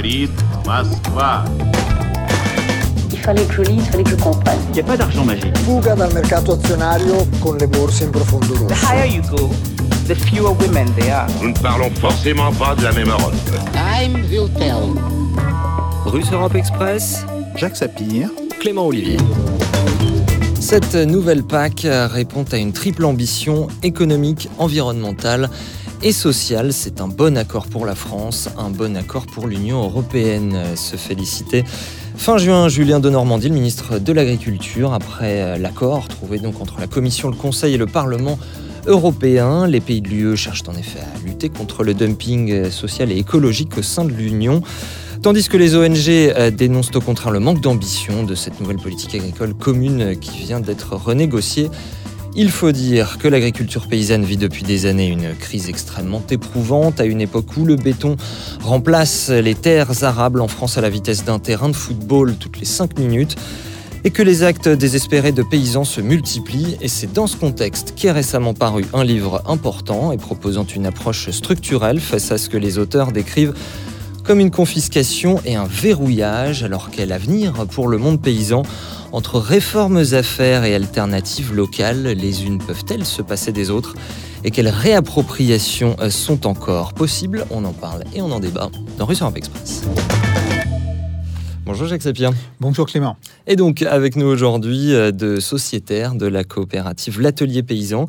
говорит Москва. Il fallait que je lise, il fallait que je comprenne. Il n'y a pas d'argent magique. Fuga dal mercato azionario con le borse in profondo The rosso. higher you go, the fewer women there are. Nous ne parlons forcément pas de la même Europe. Time will tell. Russe Europe Express, Jacques Sapir, Clément Olivier. Cette nouvelle PAC répond à une triple ambition économique, environnementale et sociale. C'est un bon accord pour la France, un bon accord pour l'Union européenne. Se féliciter. Fin juin, Julien de Normandie, le ministre de l'Agriculture, après l'accord trouvé donc entre la Commission, le Conseil et le Parlement européen. Les pays de l'UE cherchent en effet à lutter contre le dumping social et écologique au sein de l'Union. Tandis que les ONG euh, dénoncent au contraire le manque d'ambition de cette nouvelle politique agricole commune qui vient d'être renégociée. Il faut dire que l'agriculture paysanne vit depuis des années une crise extrêmement éprouvante, à une époque où le béton remplace les terres arables en France à la vitesse d'un terrain de football toutes les 5 minutes, et que les actes désespérés de paysans se multiplient. Et c'est dans ce contexte qu'est récemment paru un livre important et proposant une approche structurelle face à ce que les auteurs décrivent comme une confiscation et un verrouillage, alors quel avenir pour le monde paysan entre réformes à faire et alternatives locales, les unes peuvent-elles se passer des autres? Et quelles réappropriations sont encore possibles? On en parle et on en débat dans Russe Europe Express. Bonjour Jacques Sapir. Bonjour Clément. Et donc avec nous aujourd'hui euh, de sociétaires de la coopérative L'Atelier Paysan,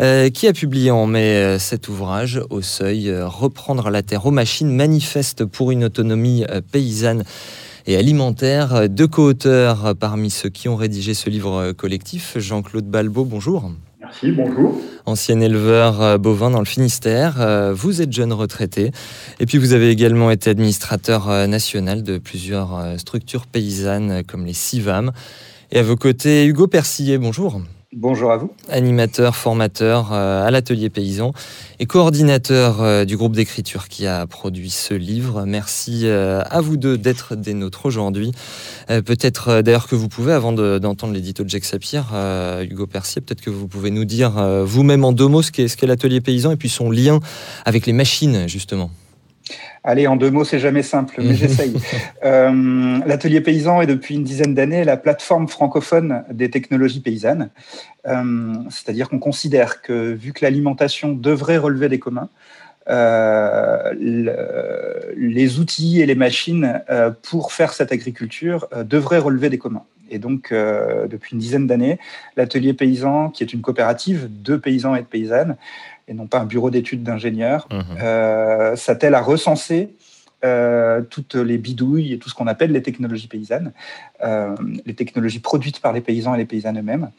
euh, qui a publié en mai euh, cet ouvrage au seuil Reprendre la terre aux machines, manifeste pour une autonomie paysanne et alimentaire. Deux co-auteurs parmi ceux qui ont rédigé ce livre collectif, Jean-Claude Balbo, bonjour. Merci, bonjour. Ancien éleveur bovin dans le Finistère, vous êtes jeune retraité et puis vous avez également été administrateur national de plusieurs structures paysannes comme les CIVAM. Et à vos côtés, Hugo Persillet, bonjour. Bonjour à vous. Animateur, formateur à l'atelier paysan et coordinateur du groupe d'écriture qui a produit ce livre. Merci à vous deux d'être des nôtres aujourd'hui. Peut-être d'ailleurs que vous pouvez, avant d'entendre l'édito de Jacques Sapir, Hugo Persier, peut-être que vous pouvez nous dire vous-même en deux mots ce qu'est l'atelier paysan et puis son lien avec les machines, justement. Allez, en deux mots, c'est jamais simple, mais j'essaye. Euh, L'atelier paysan est depuis une dizaine d'années la plateforme francophone des technologies paysannes. Euh, C'est-à-dire qu'on considère que, vu que l'alimentation devrait relever des communs, euh, le, les outils et les machines pour faire cette agriculture devraient relever des communs. Et donc, depuis une dizaine d'années, l'atelier paysan, qui est une coopérative de paysans et de paysannes, et non pas un bureau d'études d'ingénieurs, mmh. euh, s'attelle à recenser euh, toutes les bidouilles et tout ce qu'on appelle les technologies paysannes, euh, les technologies produites par les paysans et les paysannes eux-mêmes.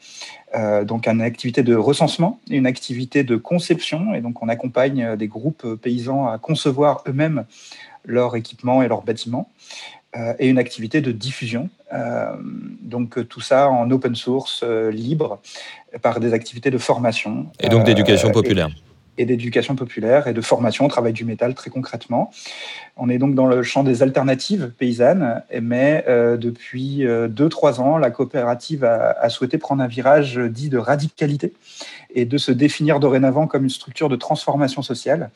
Euh, donc, une activité de recensement, une activité de conception, et donc on accompagne des groupes paysans à concevoir eux-mêmes leur équipement et leurs bâtiments. Et une activité de diffusion. Donc tout ça en open source, libre, par des activités de formation. Et donc d'éducation populaire. Et, et d'éducation populaire et de formation au travail du métal très concrètement. On est donc dans le champ des alternatives paysannes, mais depuis 2-3 ans, la coopérative a, a souhaité prendre un virage dit de radicalité et de se définir dorénavant comme une structure de transformation sociale.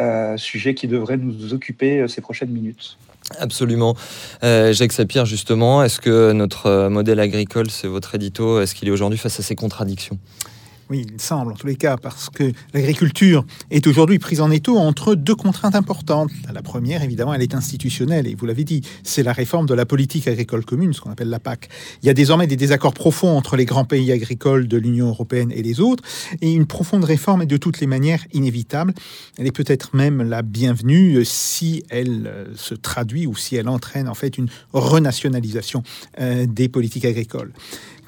Euh, sujet qui devrait nous occuper ces prochaines minutes. Absolument. Euh, Jacques Sapir, justement, est-ce que notre modèle agricole, c'est votre édito, est-ce qu'il est aujourd'hui face à ces contradictions? Oui, il semble en tous les cas, parce que l'agriculture est aujourd'hui prise en étau entre deux contraintes importantes. La première, évidemment, elle est institutionnelle, et vous l'avez dit, c'est la réforme de la politique agricole commune, ce qu'on appelle la PAC. Il y a désormais des désaccords profonds entre les grands pays agricoles de l'Union européenne et les autres, et une profonde réforme est de toutes les manières inévitable. Elle est peut-être même la bienvenue si elle se traduit ou si elle entraîne en fait une renationalisation euh, des politiques agricoles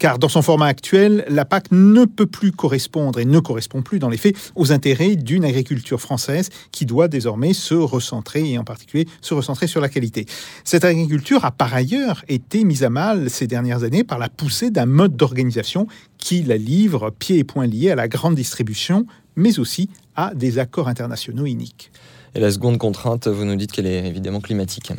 car dans son format actuel, la PAC ne peut plus correspondre et ne correspond plus dans les faits aux intérêts d'une agriculture française qui doit désormais se recentrer et en particulier se recentrer sur la qualité. Cette agriculture a par ailleurs été mise à mal ces dernières années par la poussée d'un mode d'organisation qui la livre pieds et poings liés à la grande distribution, mais aussi à des accords internationaux iniques. Et la seconde contrainte, vous nous dites qu'elle est évidemment climatique.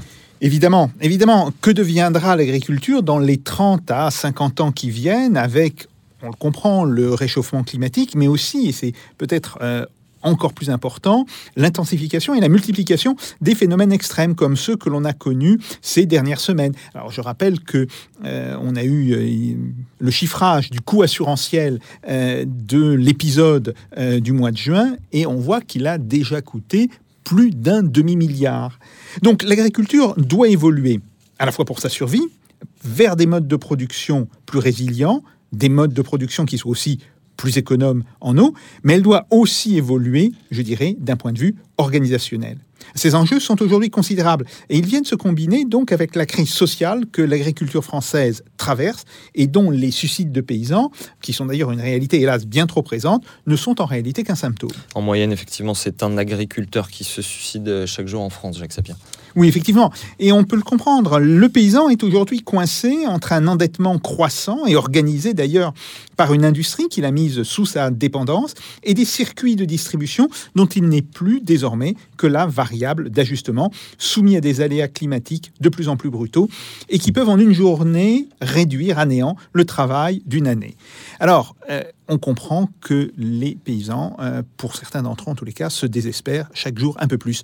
Évidemment, évidemment, que deviendra l'agriculture dans les 30 à 50 ans qui viennent avec, on le comprend, le réchauffement climatique, mais aussi, et c'est peut-être euh, encore plus important, l'intensification et la multiplication des phénomènes extrêmes comme ceux que l'on a connus ces dernières semaines. Alors je rappelle que euh, on a eu euh, le chiffrage du coût assurantiel de l'épisode du mois de juin et on voit qu'il a déjà coûté plus d'un demi-milliard. Donc l'agriculture doit évoluer à la fois pour sa survie vers des modes de production plus résilients, des modes de production qui soient aussi plus économe en eau, mais elle doit aussi évoluer, je dirais, d'un point de vue organisationnel. Ces enjeux sont aujourd'hui considérables et ils viennent se combiner donc avec la crise sociale que l'agriculture française traverse et dont les suicides de paysans, qui sont d'ailleurs une réalité hélas bien trop présente, ne sont en réalité qu'un symptôme. En moyenne, effectivement, c'est un agriculteur qui se suicide chaque jour en France, Jacques Sapir. Oui, effectivement. Et on peut le comprendre. Le paysan est aujourd'hui coincé entre un endettement croissant et organisé d'ailleurs par une industrie qu'il a mise sous sa dépendance et des circuits de distribution dont il n'est plus désormais que la variable d'ajustement soumis à des aléas climatiques de plus en plus brutaux et qui peuvent en une journée réduire à néant le travail d'une année. Alors, euh, on comprend que les paysans, euh, pour certains d'entre eux en tous les cas, se désespèrent chaque jour un peu plus.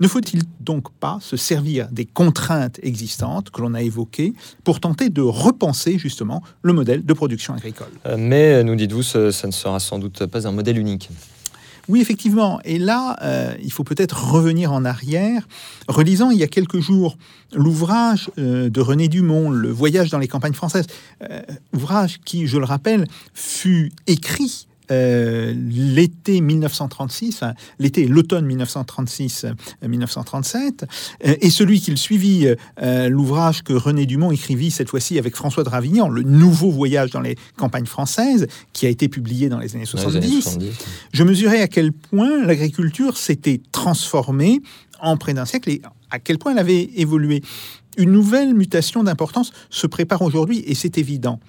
Ne faut-il donc pas se servir des contraintes existantes que l'on a évoquées pour tenter de repenser justement le modèle de production agricole? Euh, Mais, nous dites-vous, ça ne sera sans doute pas un modèle unique. Oui, effectivement. Et là, euh, il faut peut-être revenir en arrière. Relisant il y a quelques jours l'ouvrage euh, de René Dumont, Le voyage dans les campagnes françaises, ouvrage qui, je le rappelle, fut écrit euh, l'été 1936, l'été l'automne 1936-1937, euh, euh, et celui qui le suivit, l'ouvrage que René Dumont écrivit cette fois-ci avec François de Ravignan, Le nouveau voyage dans les campagnes françaises, qui a été publié dans les années 70, je mesurais à quel point l'agriculture s'était transformée en près d'un siècle et à quel point elle avait évolué. Une nouvelle mutation d'importance se prépare aujourd'hui et c'est évident.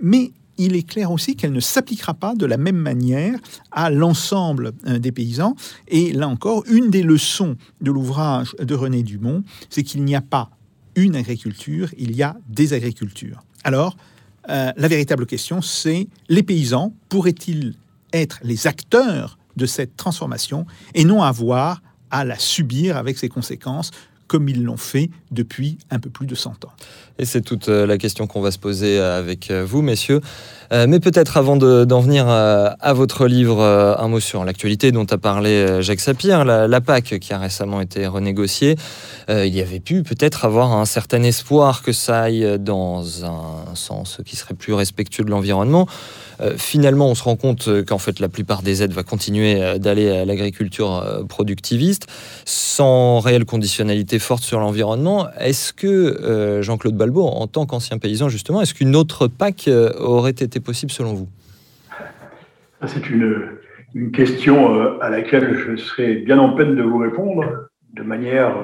Mais il est clair aussi qu'elle ne s'appliquera pas de la même manière à l'ensemble euh, des paysans. Et là encore, une des leçons de l'ouvrage de René Dumont, c'est qu'il n'y a pas une agriculture, il y a des agricultures. Alors, euh, la véritable question, c'est les paysans pourraient-ils être les acteurs de cette transformation et non avoir à la subir avec ses conséquences comme ils l'ont fait depuis un peu plus de 100 ans. Et c'est toute euh, la question qu'on va se poser euh, avec euh, vous, messieurs. Mais peut-être avant d'en venir à votre livre, un mot sur l'actualité dont a parlé Jacques Sapir, la, PAC qui a récemment été renégociée. Il y avait pu peut-être avoir un certain espoir que ça aille dans un sens qui serait plus respectueux de l'environnement. Finalement, on se rend compte qu'en fait la plupart des aides va continuer d'aller à l'agriculture productiviste sans réelle conditionnalité forte sur l'environnement. Est-ce que Jean-Claude Balbo, en tant qu'ancien paysan, justement, est-ce qu'une autre PAC euh, aurait été possible selon vous? C'est une, question euh, à laquelle je serais bien en peine de vous répondre de manière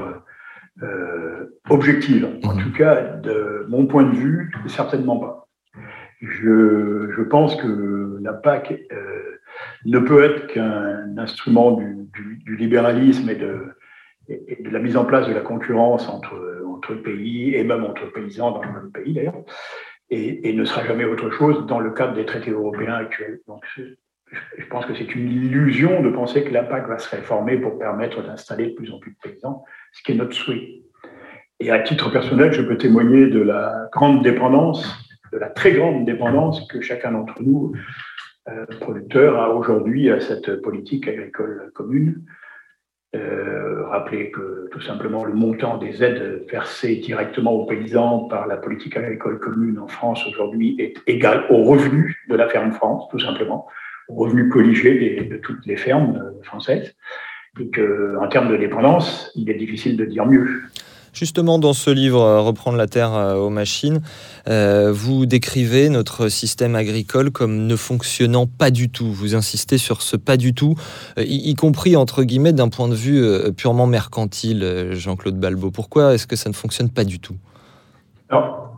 euh, objective. En mmh. tout cas, de mon point de vue, certainement pas. Je, pense que la PAC ne peut être qu'un instrument du, libéralisme et de, et de la mise en place de la concurrence entre entre pays et même entre paysans dans le même pays d'ailleurs, et, ne sera jamais autre chose dans le cadre des traités européens actuels. Donc, je pense que c'est une illusion de penser que la PAC va se réformer pour permettre d'installer de plus en plus de paysans, ce qui est notre souhait. Et à titre personnel, je peux témoigner de la grande dépendance, de la très grande dépendance que chacun d'entre nous, euh, producteurs, a aujourd'hui à cette politique agricole commune. Euh, rappeler que tout simplement le montant des aides versées directement aux paysans par la politique agricole commune en France aujourd'hui est égal au revenu de la ferme France, tout simplement, au revenu colligé de toutes les fermes euh, françaises, et qu'en termes de dépendance, il est difficile de dire mieux. Justement, dans ce livre, euh, Reprendre la terre euh, aux machines, euh, vous décrivez notre système agricole comme ne fonctionnant pas du tout. Vous insistez sur ce pas du tout, y, compris, entre guillemets, d'un point de vue purement mercantile, Jean-Claude Balbo. Pourquoi est-ce que ça ne fonctionne pas du tout? Alors,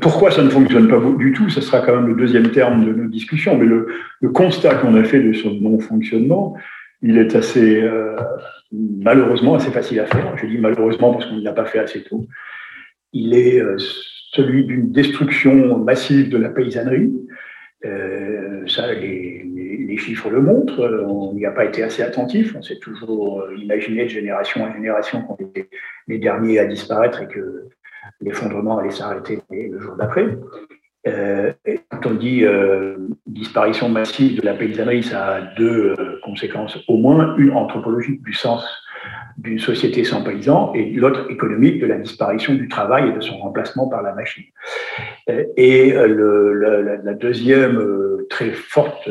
pourquoi ça ne fonctionne pas du tout? Ce sera quand même le deuxième terme de nos discussions. Mais le, constat qu'on a fait de ce non-fonctionnement, il est assez malheureusement assez facile à faire. Je dis malheureusement parce qu'on ne l'a pas fait assez tôt. Il est euh, celui d'une destruction massive de la paysannerie Euh, ça, les, les, chiffres le montrent. On n'y a pas été assez attentif. On s'est toujours imaginé de génération en génération qu'on était les derniers à disparaître et que l'effondrement allait s'arrêter le jour d'après. Euh, quand on dit euh, disparition massive de la paysannerie, ça a deux euh, conséquences. Au moins une anthropologique du sens d'une société sans paysans et l'autre économique de la disparition du travail et de son remplacement par la machine. Et la, deuxième très forte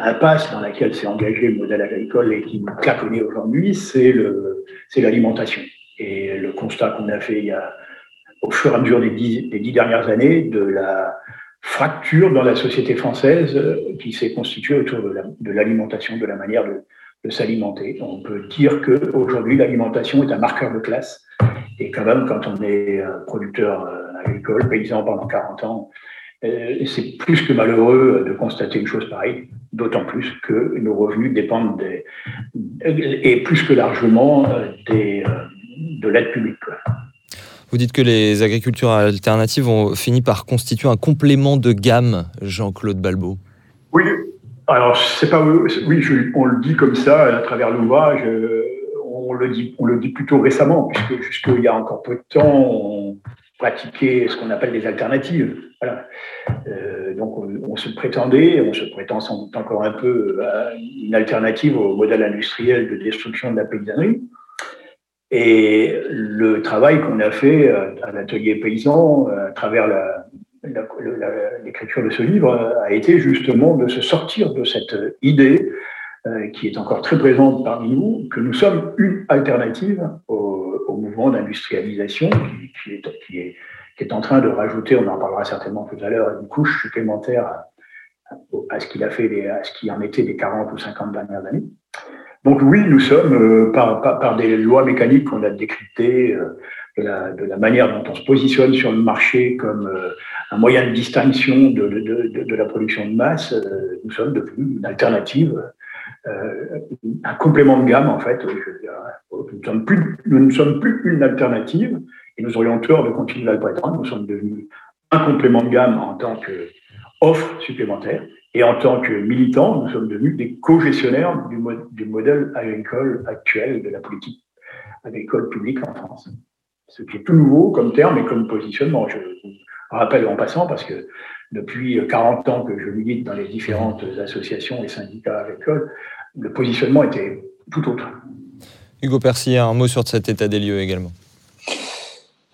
impasse dans laquelle s'est engagé le modèle agricole et qui nous claconne aujourd'hui, c'est l'alimentation. Et le constat qu'on a fait il y a au fur et à mesure des dix, dernières années de la fracture dans la société française euh, qui s'est constituée autour de l'alimentation, de, la manière de, de s'alimenter. On peut dire qu'aujourd'hui, l'alimentation est un marqueur de classe. Et quand même, quand on est producteur euh, agricole, paysan pendant 40 ans, euh, c'est plus que malheureux de constater une chose pareille, d'autant plus que nos revenus dépendent des, et plus que largement des, de l'aide publique. Vous dites que les agricultures alternatives ont fini par constituer un complément de gamme, Jean-Claude Balbo. Oui, alors c'est pas oui, on le dit comme ça à travers l'ouvrage. Euh, on le dit, on le dit plutôt récemment, puisque jusqu'il y a encore peu de temps, on pratiquait ce qu'on appelle des alternatives. Euh, donc on, se prétendait, on se prétend sans doute encore un peu à une alternative au modèle industriel de destruction de la paysannerie. Et le travail qu'on a fait euh, à l'atelier paysan, euh, à travers l'écriture de ce livre, a été justement de se sortir de cette idée euh, qui est encore très présente parmi nous, que nous sommes une alternative au, mouvement d'industrialisation qui, est, en train de rajouter, on en parlera certainement tout à l'heure, une couche supplémentaire à, à ce qu'il a fait, à ce qui en était des 40 ou 50 dernières années. Donc oui, nous sommes, euh, par, des lois mécaniques qu'on a décryptées, euh, de, la, manière dont on se positionne sur le marché comme euh, un moyen de distinction de, la production de masse, nous sommes devenus une alternative, un complément de gamme en fait. Nous, sommes plus, nous ne sommes plus une alternative et nous aurions tort de continuer à le prétendre. Nous sommes devenus un complément de gamme en tant qu'offre supplémentaire et en tant que militants, nous sommes devenus des co-gestionnaires du, du, modèle agricole actuel de la politique agricole publique en France. Ce qui est tout nouveau comme terme et comme positionnement. Je vous rappelle en passant, parce que depuis 40 ans que je milite dans les différentes associations et syndicats agricoles, le positionnement était tout autre. Hugo Percy, un mot sur cet état des lieux également.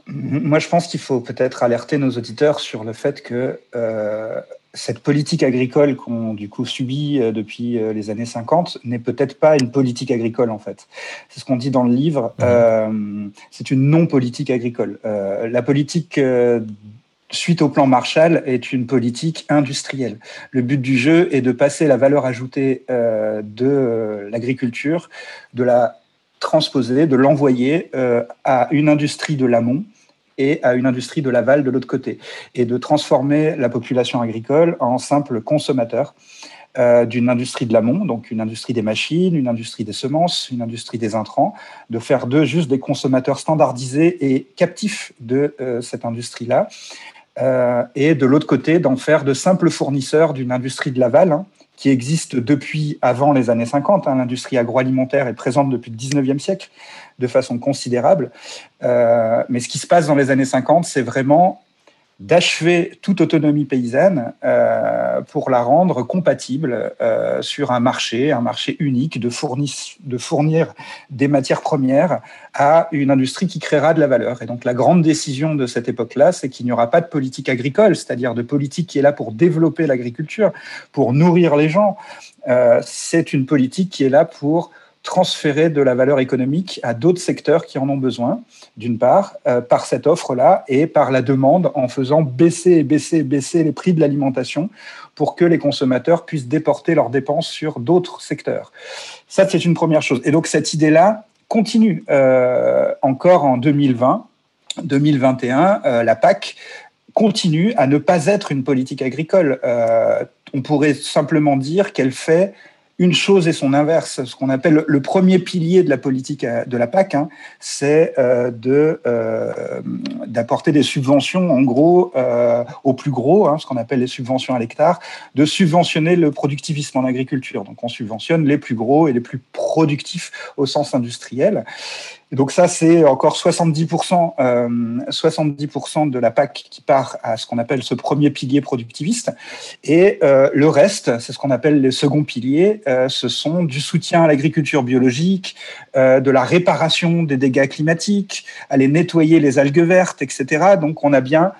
Moi, je pense qu'il faut peut-être alerter nos auditeurs sur le fait que euh, cette politique agricole qu'on du coup subit euh, depuis euh, les années 50 n'est peut-être pas une politique agricole en fait. C'est ce qu'on dit dans le livre. Mmh. Euh, c'est une non-politique agricole. la politique suite au plan Marshall est une politique industrielle. Le but du jeu est de passer la valeur ajoutée de l'agriculture, de la transposer, de l'envoyer à une industrie de l'amont et à une industrie de l'aval de l'autre côté, et de transformer la population agricole en simple consommateur euh, d'une industrie de l'amont, donc une industrie des machines, une industrie des semences, une industrie des intrants, de faire d'eux juste des consommateurs standardisés et captifs de euh, cette industrie-là, euh, et de l'autre côté d'en faire de simples fournisseurs d'une industrie de l'aval, hein, qui existe depuis avant les années 50. Hein. L'industrie agroalimentaire est présente depuis le 19e siècle de façon considérable. Euh, mais ce qui se passe dans les années 50, c'est vraiment d'achever toute autonomie paysanne euh, pour la rendre compatible euh, sur un marché, un marché unique, de, fournir des matières premières à une industrie qui créera de la valeur. Et donc la grande décision de cette époque-là, c'est qu'il n'y aura pas de politique agricole, c'est-à-dire de politique qui est là pour développer l'agriculture, pour nourrir les gens. Euh, c'est une politique qui est là pour transférer de la valeur économique à d'autres secteurs qui en ont besoin, d'une part, euh, par cette offre-là et par la demande en faisant baisser et baisser et baisser les prix de l'alimentation pour que les consommateurs puissent déporter leurs dépenses sur d'autres secteurs. Ça, c'est une première chose. Et donc cette idée-là continue euh, encore en 2020. 2021, euh, la PAC continue à ne pas être une politique agricole. on pourrait simplement dire qu'elle fait une chose et son inverse. Ce qu'on appelle le premier pilier de la politique de la PAC, hein, c'est de d'apporter des subventions, en gros, aux plus gros, hein, ce qu'on appelle les subventions à l'hectare, de subventionner le productivisme en agriculture. Donc, on subventionne les plus gros et les plus productifs au sens industriel donc ça, c'est encore 70%, euh, 70% de la PAC qui part à ce qu'on appelle ce premier pilier productiviste. Et euh, le reste, c'est ce qu'on appelle les seconds piliers, euh, ce sont du soutien à l'agriculture biologique, euh, de la réparation des dégâts climatiques, aller nettoyer les algues vertes, etc. Donc on a bien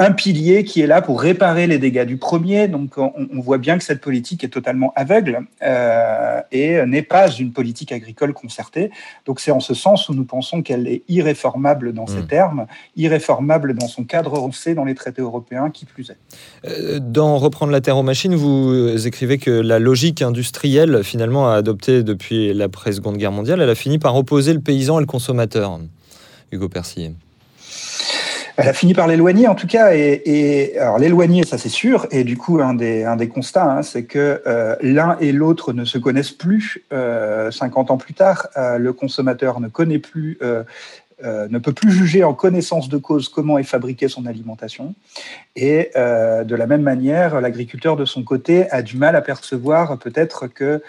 un pilier qui est là pour réparer les dégâts du premier. Donc on, voit bien que cette politique est totalement aveugle euh, et n'est pas une politique agricole concertée. Donc c'est en ce sens où nous pensons qu'elle est irréformable dans ses hmm. termes, irréformable dans son cadre roncé dans les traités européens, qui plus est. Euh, dans Reprendre la terre aux machines, vous écrivez que la logique industrielle, finalement, a adopté depuis l'après-seconde guerre mondiale, elle a fini par opposer le paysan et le consommateur. Hugo Persier elle a fini par l'éloigner en tout cas. Et, alors l'éloigner, ça c'est sûr. Et du coup, un des, constats, hein, c'est que euh, l'un et l'autre ne se connaissent plus. Euh, 50 ans plus tard, euh, le consommateur ne connaît plus. Euh, ne peut plus juger en connaissance de cause comment est fabriquée son alimentation. Et de la même manière, l'agriculteur de son côté a du mal à percevoir peut-être que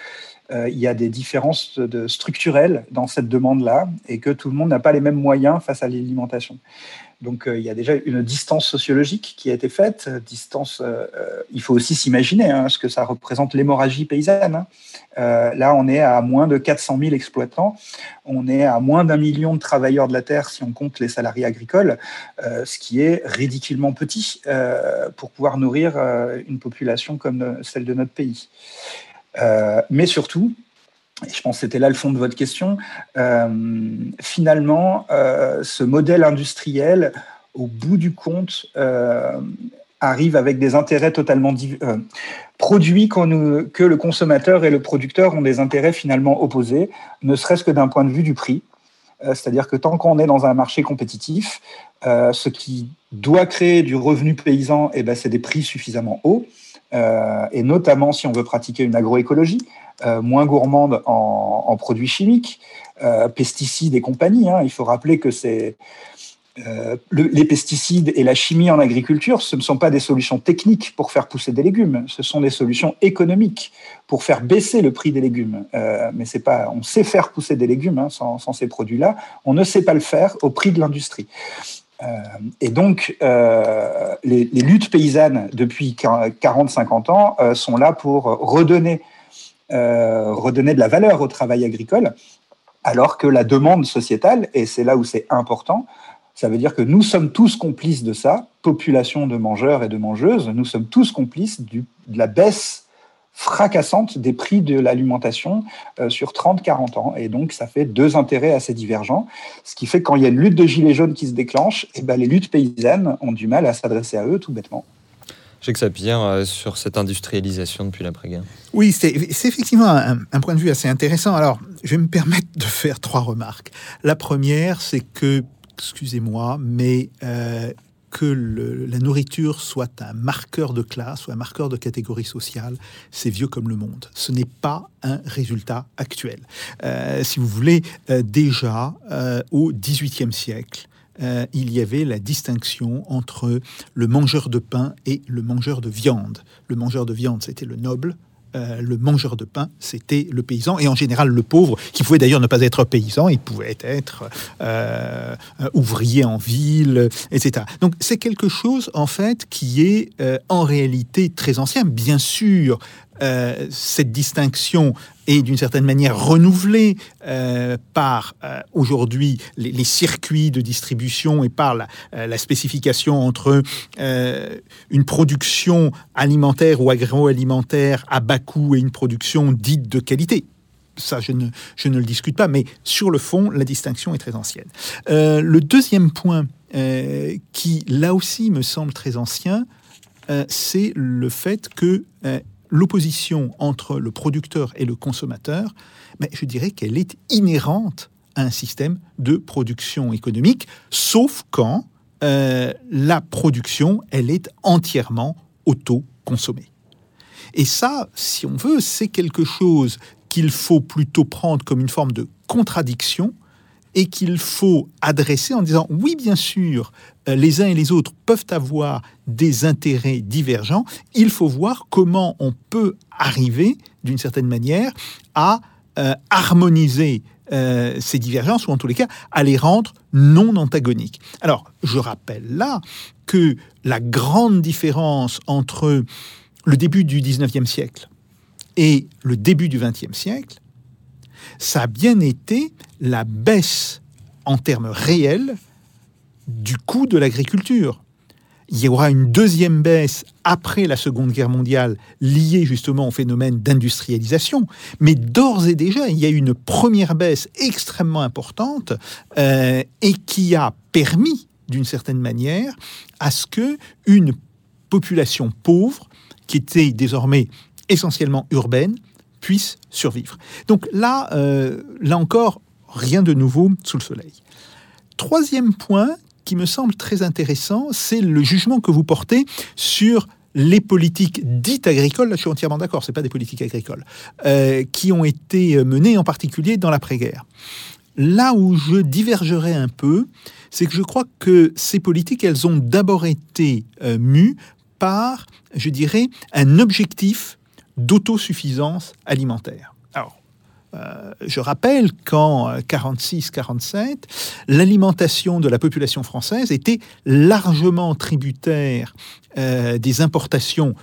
il y a des différences de, structurelles dans cette demande-là et que tout le monde n'a pas les mêmes moyens face à l'alimentation. Donc euh, il y a déjà une distance sociologique qui a été faite. Distance, euh, euh, il faut aussi s'imaginer hein, ce que ça représente l'hémorragie paysanne. Hein. là, on est à moins de 400 000 exploitants. On est à moins d'un million de travailleurs de la terre si on compte les salariés agricoles, ce qui est ridiculement petit pour pouvoir nourrir une population comme celle de notre pays. mais surtout, je pense que c'était là le fond de votre question, euh, finalement, euh, ce modèle industriel, au bout du compte, euh, arrive avec des intérêts totalement produits que le consommateur et le producteur ont des intérêts finalement opposés, ne serait-ce que d'un point de vue du prix. C'est-à-dire que tant qu'on est dans un marché compétitif, ce qui doit créer du revenu paysan, eh ben, c'est des prix suffisamment hauts. et notamment si on veut pratiquer une agroécologie, euh, moins gourmande en, produits chimiques, euh, pesticides et compagnie. Hein. Il faut rappeler que c'est euh, les pesticides et la chimie en agriculture, ce ne sont pas des solutions techniques pour faire pousser des légumes, ce sont des solutions économiques pour faire baisser le prix des légumes. mais c'est pas, on sait faire pousser des légumes hein, sans, ces produits-là, on ne sait pas le faire au prix de l'industrie. et donc, les, les, luttes paysannes depuis 40-50 ans sont là pour redonner euh, redonner de la valeur au travail agricole, alors que la demande sociétale, et c'est là où c'est important, ça veut dire que nous sommes tous complices de ça, population de mangeurs et de mangeuses, nous sommes tous complices de la baisse fracassante des prix de l'alimentation euh, sur 30-40 ans. Et donc, ça fait deux intérêts assez divergents, ce qui fait que quand il y a une lutte de gilets jaunes qui se déclenche, et eh ben, les luttes paysannes ont du mal à s'adresser à eux, tout bêtement. Jacques Sapir, euh, sur cette industrialisation depuis l'après-guerre. Oui, c'est effectivement un, point de vue assez intéressant. Alors, je vais me permettre de faire trois remarques. La première, c'est que, excusez-moi, mais euh, que la nourriture soit un marqueur de classe ou un marqueur de catégorie sociale, c'est vieux comme le monde. Ce n'est pas un résultat actuel. Euh, si vous voulez, déjà au XVIIIe siècle, euh, il y avait la distinction entre le mangeur de pain et le mangeur de viande. Le mangeur de viande, c'était le noble. Euh, le mangeur de pain, c'était le paysan, et en général le pauvre, qui pouvait d'ailleurs ne pas être paysan, il pouvait être euh, ouvrier en ville, etc. Donc c'est quelque chose en fait qui est en réalité très ancien. Bien sûr, euh, cette distinction est d'une certaine manière renouvelée euh, par euh, aujourd'hui les, circuits de distribution et par la, spécification entre une production alimentaire ou agroalimentaire à bas coût et une production dite de qualité ça je ne, je ne le discute pas, mais sur le fond, la distinction est très ancienne. le deuxième point qui, là aussi, me semble très ancien, c'est le fait que l'opposition entre le producteur et le consommateur, mais je dirais qu'elle est inhérente à un système de production économique, sauf quand euh, la production, elle est entièrement auto-consommée. Et ça, si on veut, c'est quelque chose qu'il faut plutôt prendre comme une forme de contradiction et qu'il faut adresser en disant oui, bien sûr, euh, les uns et les autres peuvent avoir des intérêts divergents. Il faut voir comment on peut arriver, d'une certaine manière, à euh, harmoniser euh, ces divergences, ou en tous les cas, à les rendre non antagoniques. Alors, je rappelle là que la grande différence entre le début du 19e siècle et le début du XXe siècle, ça a bien été la baisse en termes réels du coût de l'agriculture. Il y aura une deuxième baisse après la Seconde Guerre mondiale liée justement au phénomène d'industrialisation. Mais d'ores et déjà, il y a eu une première baisse extrêmement importante euh, et qui a permis, d'une certaine manière, à ce que une population pauvre, qui était désormais essentiellement urbaine, puisse survivre. Donc là, euh, là encore, rien de nouveau sous le soleil. Troisième point qui me semble très intéressant, c'est le jugement que vous portez sur les politiques dites agricoles, là je suis entièrement d'accord, ce pas des politiques agricoles, euh, qui ont été menées en particulier dans l'après-guerre. Là où je divergerai un peu, c'est que je crois que ces politiques, elles ont d'abord été euh, mues par, je dirais, un objectif d'autosuffisance alimentaire. Alors, euh, je rappelle qu'en 46-47, euh, l'alimentation de la population française était largement tributaire euh, des importations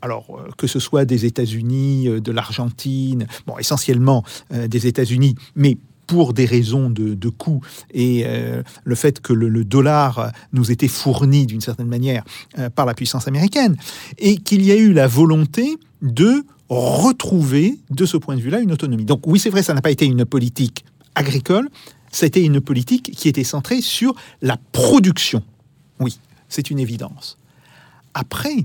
alors que ce soit des États-Unis, de l'Argentine, bon, essentiellement des États-Unis, mais pour des raisons de, de coût et le fait que le, dollar nous était fourni d'une certaine manière par la puissance américaine, et qu'il y a eu la volonté de retrouver, de ce point de vue-là, une autonomie. Donc oui, c'est vrai, ça n'a pas été une politique agricole, été une politique qui était centrée sur la production. Oui, c'est une évidence. Après,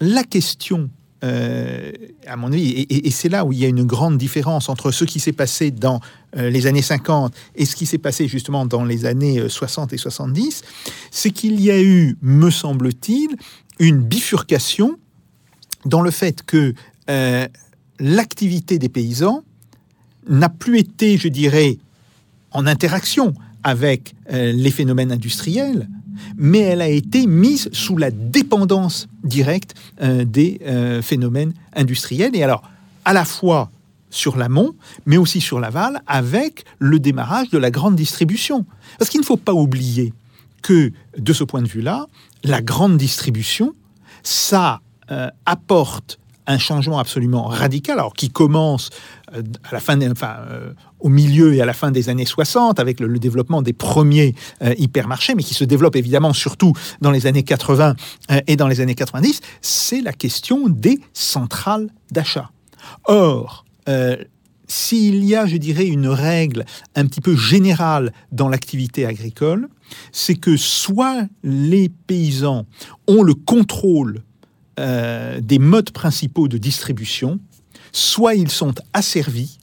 la question, euh, à mon avis, et, c'est là où il y a une grande différence entre ce qui s'est passé dans euh, les années 50 et ce qui s'est passé justement dans les années 60 euh, et 70, c'est qu'il y a eu, me semble-t-il, une bifurcation dans le fait que euh, l'activité des paysans n'a plus été, je dirais, en interaction avec euh, les phénomènes industriels, mais elle a été mise sous la dépendance directe euh, des phénomènes industriels, et alors à la fois sur l'amont, mais aussi sur l'aval, avec le démarrage de la grande distribution. Parce qu'il ne faut pas oublier que, de ce point de vue-là, la grande distribution, ça apporte un changement absolument radical, alors qui commence euh, à la fin, enfin, euh, au milieu et à la fin des années 60 avec le, développement des premiers euh, hypermarchés, mais qui se développe évidemment surtout dans les années 80 et dans les années 90, c'est la question des centrales d'achat. Or, s'il y a, je dirais, une règle un petit peu générale dans l'activité agricole, c'est que soit les paysans ont le contrôle euh, des modes principaux de distribution, soit ils sont asservis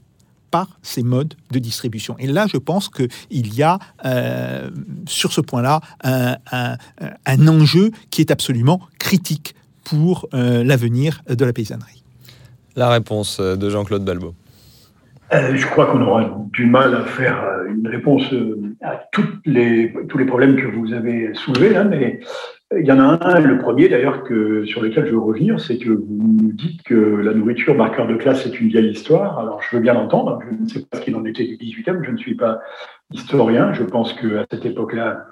par ces modes de distribution. Et là, je pense qu'il y a, euh, sur ce point-là, un, enjeu qui est absolument critique pour euh, l'avenir de la paysannerie. La réponse de Jean-Claude Balbo. je crois qu'on aura du mal à faire une réponse à toutes les, tous les problèmes que vous avez soulevés, hein, mais il y en a un, le premier d'ailleurs, que, sur lequel je veux revenir, c'est que vous nous dites que la nourriture marqueur de classe est une vieille histoire. Alors je veux bien l'entendre, je ne sais pas ce qu'il en était du 18e, je ne suis pas historien, je pense qu'à cette époque-là,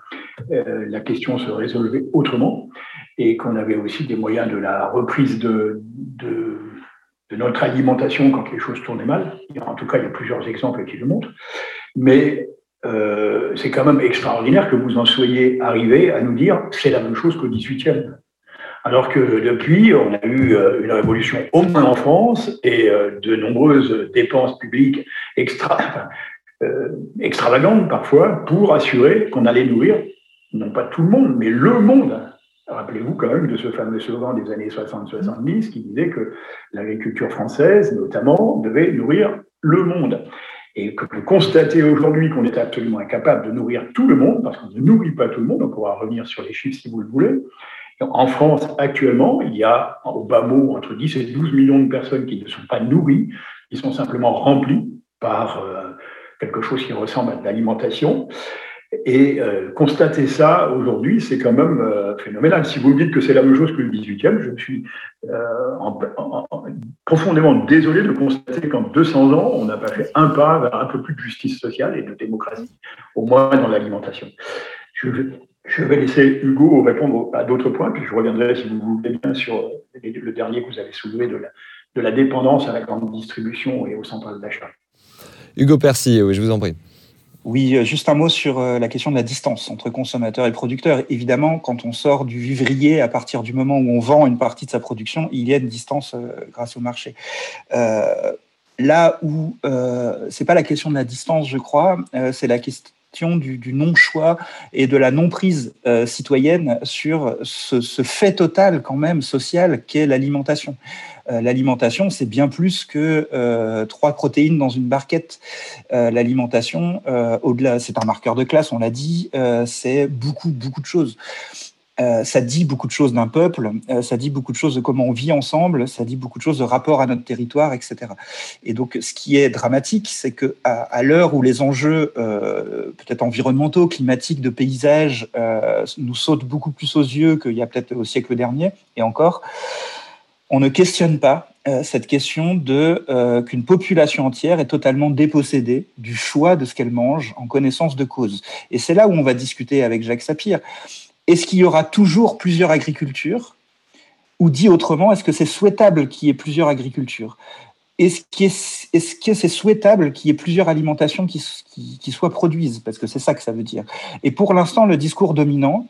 euh, la question se résolvait autrement et qu'on avait aussi des moyens de la reprise de, de, de notre alimentation quand les choses tournaient mal. En tout cas, il y a plusieurs exemples qui le montrent. Mais euh, c'est quand même extraordinaire que vous en soyez arrivé à nous dire c'est la même chose qu'au 18e. Alors que depuis, on a eu euh, une révolution au moins en France et euh, de nombreuses dépenses publiques extra, extravagantes parfois pour assurer qu'on allait nourrir non pas tout le monde, mais le monde. Rappelez-vous quand même de ce fameux slogan des années 60-70 qui disait que l'agriculture française, notamment, devait nourrir le monde et que vous constatez aujourd'hui qu'on est absolument incapable de nourrir tout le monde, parce qu'on ne nourrit pas tout le monde, on pourra revenir sur les chiffres si vous le voulez, En France, actuellement, il y a au bas mot entre 10 et 12 millions de personnes qui ne sont pas nourries, qui sont simplement remplies par euh, quelque chose qui ressemble à de l'alimentation. Et euh, constater ça aujourd'hui, c'est quand même euh, phénoménal. Si vous me dites que c'est la même chose que le 18e, je suis profondément désolé de constater qu'en 200 ans, on n'a pas fait un pas vers un peu plus de justice sociale et de démocratie, au moins dans l'alimentation. Je, vais laisser Hugo répondre à d'autres points, puis je reviendrai, si vous voulez bien, sur le dernier que vous avez soulevé de la, de la dépendance à la grande distribution et aux centrales d'achat. Hugo Percy, oui, je vous en prie. Oui, euh, juste un mot sur euh, la question de la distance entre consommateur et producteur. Évidemment, quand on sort du vivrier, à partir du moment où on vend une partie de sa production, il y a une distance euh, grâce au marché. là où euh, c'est pas la question de la distance, je crois, c'est la question du, non-choix et de la non-prise citoyenne sur ce, fait total quand même social qu'est l'alimentation. Euh, l'alimentation, c'est bien plus que euh, trois protéines dans une barquette. l'alimentation, au-delà, c'est un marqueur de classe, on l'a dit, c'est beaucoup, beaucoup de choses. Euh, ça dit beaucoup de choses d'un peuple, euh, ça dit beaucoup de choses de comment on vit ensemble, ça dit beaucoup de choses de rapport à notre territoire, etc. Et donc, ce qui est dramatique, c'est que à, l'heure où les enjeux euh, peut-être environnementaux, climatiques, de paysage nous sautent beaucoup plus aux yeux qu'il y a peut-être au siècle dernier, et encore, on ne questionne pas cette question de qu'une population entière est totalement dépossédée du choix de ce qu'elle mange en connaissance de cause. Et c'est là où on va discuter avec Jacques Sapir. Est-ce qu'il y aura toujours plusieurs agricultures? Ou dit autrement, est-ce que c'est souhaitable qu'il y ait plusieurs agricultures? Est-ce que c'est souhaitable qu'il y ait plusieurs alimentations qui, qui, soient produites Parce que c'est ça que ça veut dire. Et pour l'instant, le discours dominant,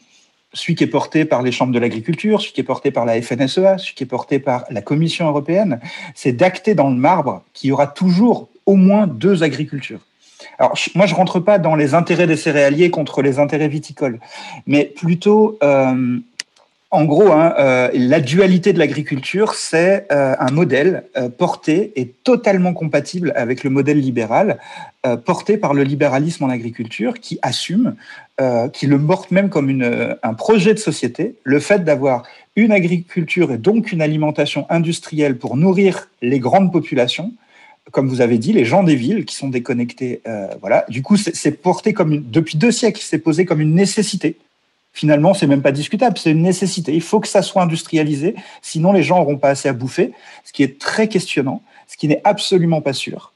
celui qui est porté par les chambres de l'agriculture, celui qui est porté par la FNSEA, celui qui est porté par la Commission européenne, c'est d'acter dans le marbre qu'il y aura toujours au moins deux agricultures. Alors, moi, je rentre pas dans les intérêts des céréaliers contre les intérêts viticoles, mais plutôt, euh, en gros, hein, euh, la dualité de l'agriculture, c'est euh, un modèle porté et totalement compatible avec le modèle libéral, porté par le libéralisme en agriculture, qui assume, qui le porte même comme un projet de société, le fait d'avoir une agriculture et donc une alimentation industrielle pour nourrir les grandes populations, comme vous avez dit, les gens des villes qui sont déconnectés. Euh, voilà. Du coup, c'est porté comme depuis deux siècles, c'est posé comme une nécessité. Finalement, c'est même pas discutable, c'est une nécessité. Il faut que ça soit industrialisé, sinon les gens n'auront pas assez à bouffer, ce qui est très questionnant, ce qui n'est absolument pas sûr.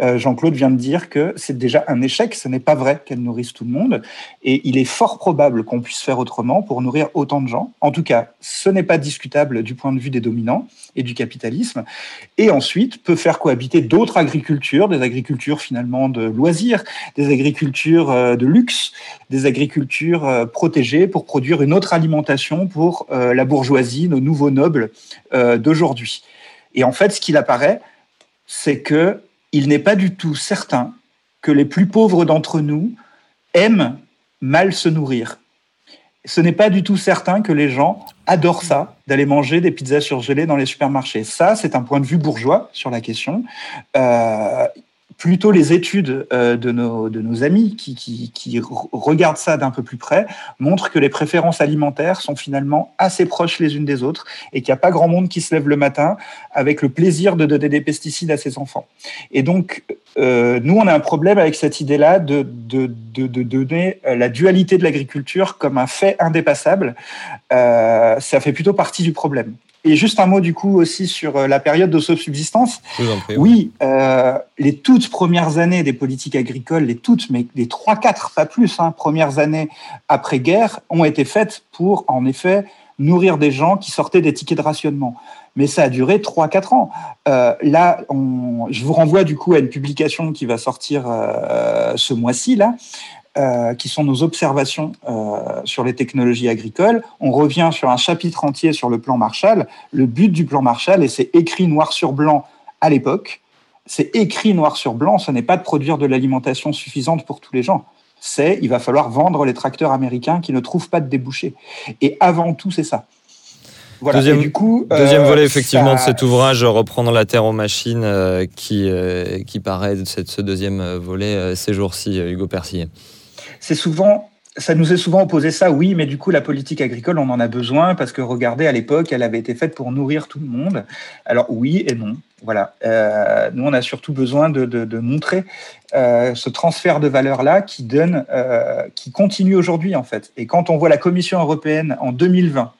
Euh, Jean-Claude vient de dire que c'est déjà un échec, ce n'est pas vrai qu'elle nourrisse tout le monde, et il est fort probable qu'on puisse faire autrement pour nourrir autant de gens. En tout cas, ce n'est pas discutable du point de vue des dominants et du capitalisme, et ensuite peut faire cohabiter d'autres agricultures, des agricultures finalement de loisirs, des agricultures euh, de luxe, des agricultures euh, protégées pour produire une autre alimentation pour la bourgeoisie, nos nouveaux nobles d'aujourd'hui. Et en fait, ce qu'il apparaît, c'est que il n'est pas du tout certain que les plus pauvres d'entre nous aiment mal se nourrir. Ce n'est pas du tout certain que les gens adorent ça, d'aller manger des pizzas surgelées dans les supermarchés. Ça, c'est un point de vue bourgeois sur la question. Euh, plutôt les études euh, de, nos, de nos amis qui, qui, qui regardent ça d'un peu plus près montrent que les préférences alimentaires sont finalement assez proches les unes des autres et qu'il n'y a pas grand monde qui se lève le matin avec le plaisir de donner des pesticides à ses enfants. Et donc, euh, nous, on a un problème avec cette idée-là de, de, de, de, donner la dualité de l'agriculture comme un fait indépassable. Euh, ça fait plutôt partie du problème. Et juste un mot du coup aussi sur euh, la période de subsistance. Oui, euh, les toutes premières années des politiques agricoles, les toutes, mais les trois, quatre, pas plus, hein, premières années après-guerre, ont été faites pour, en effet, nourrir des gens qui sortaient des tickets de rationnement. Mais ça a duré 3-4 ans. Euh, là, on, je vous renvoie du coup à une publication qui va sortir euh, ce mois-ci, là, euh, qui sont nos observations euh, sur les technologies agricoles. On revient sur un chapitre entier sur le plan Marshall. Le but du plan Marshall, et c'est écrit noir sur blanc à l'époque, c'est écrit noir sur blanc, ce n'est pas de produire de l'alimentation suffisante pour tous les gens. C'est il va falloir vendre les tracteurs américains qui ne trouvent pas de débouchés. Et avant tout, c'est ça. Voilà. Deuxième, du coup, deuxième euh, volet effectivement de cet ouvrage, reprendre la terre aux machines, qui, qui paraît de ce deuxième volet ces jours-ci, Hugo Persier c'est souvent ça nous est souvent opposé ça, oui, mais du coup, la politique agricole, on en a besoin parce que regardez, à l'époque, elle avait été faite pour nourrir tout le monde. Alors oui et non. Voilà. Euh, nous, on a surtout besoin de, montrer euh, ce transfert de valeur-là qui donne, euh, qui continue aujourd'hui en fait. Et quand on voit la Commission européenne en 2020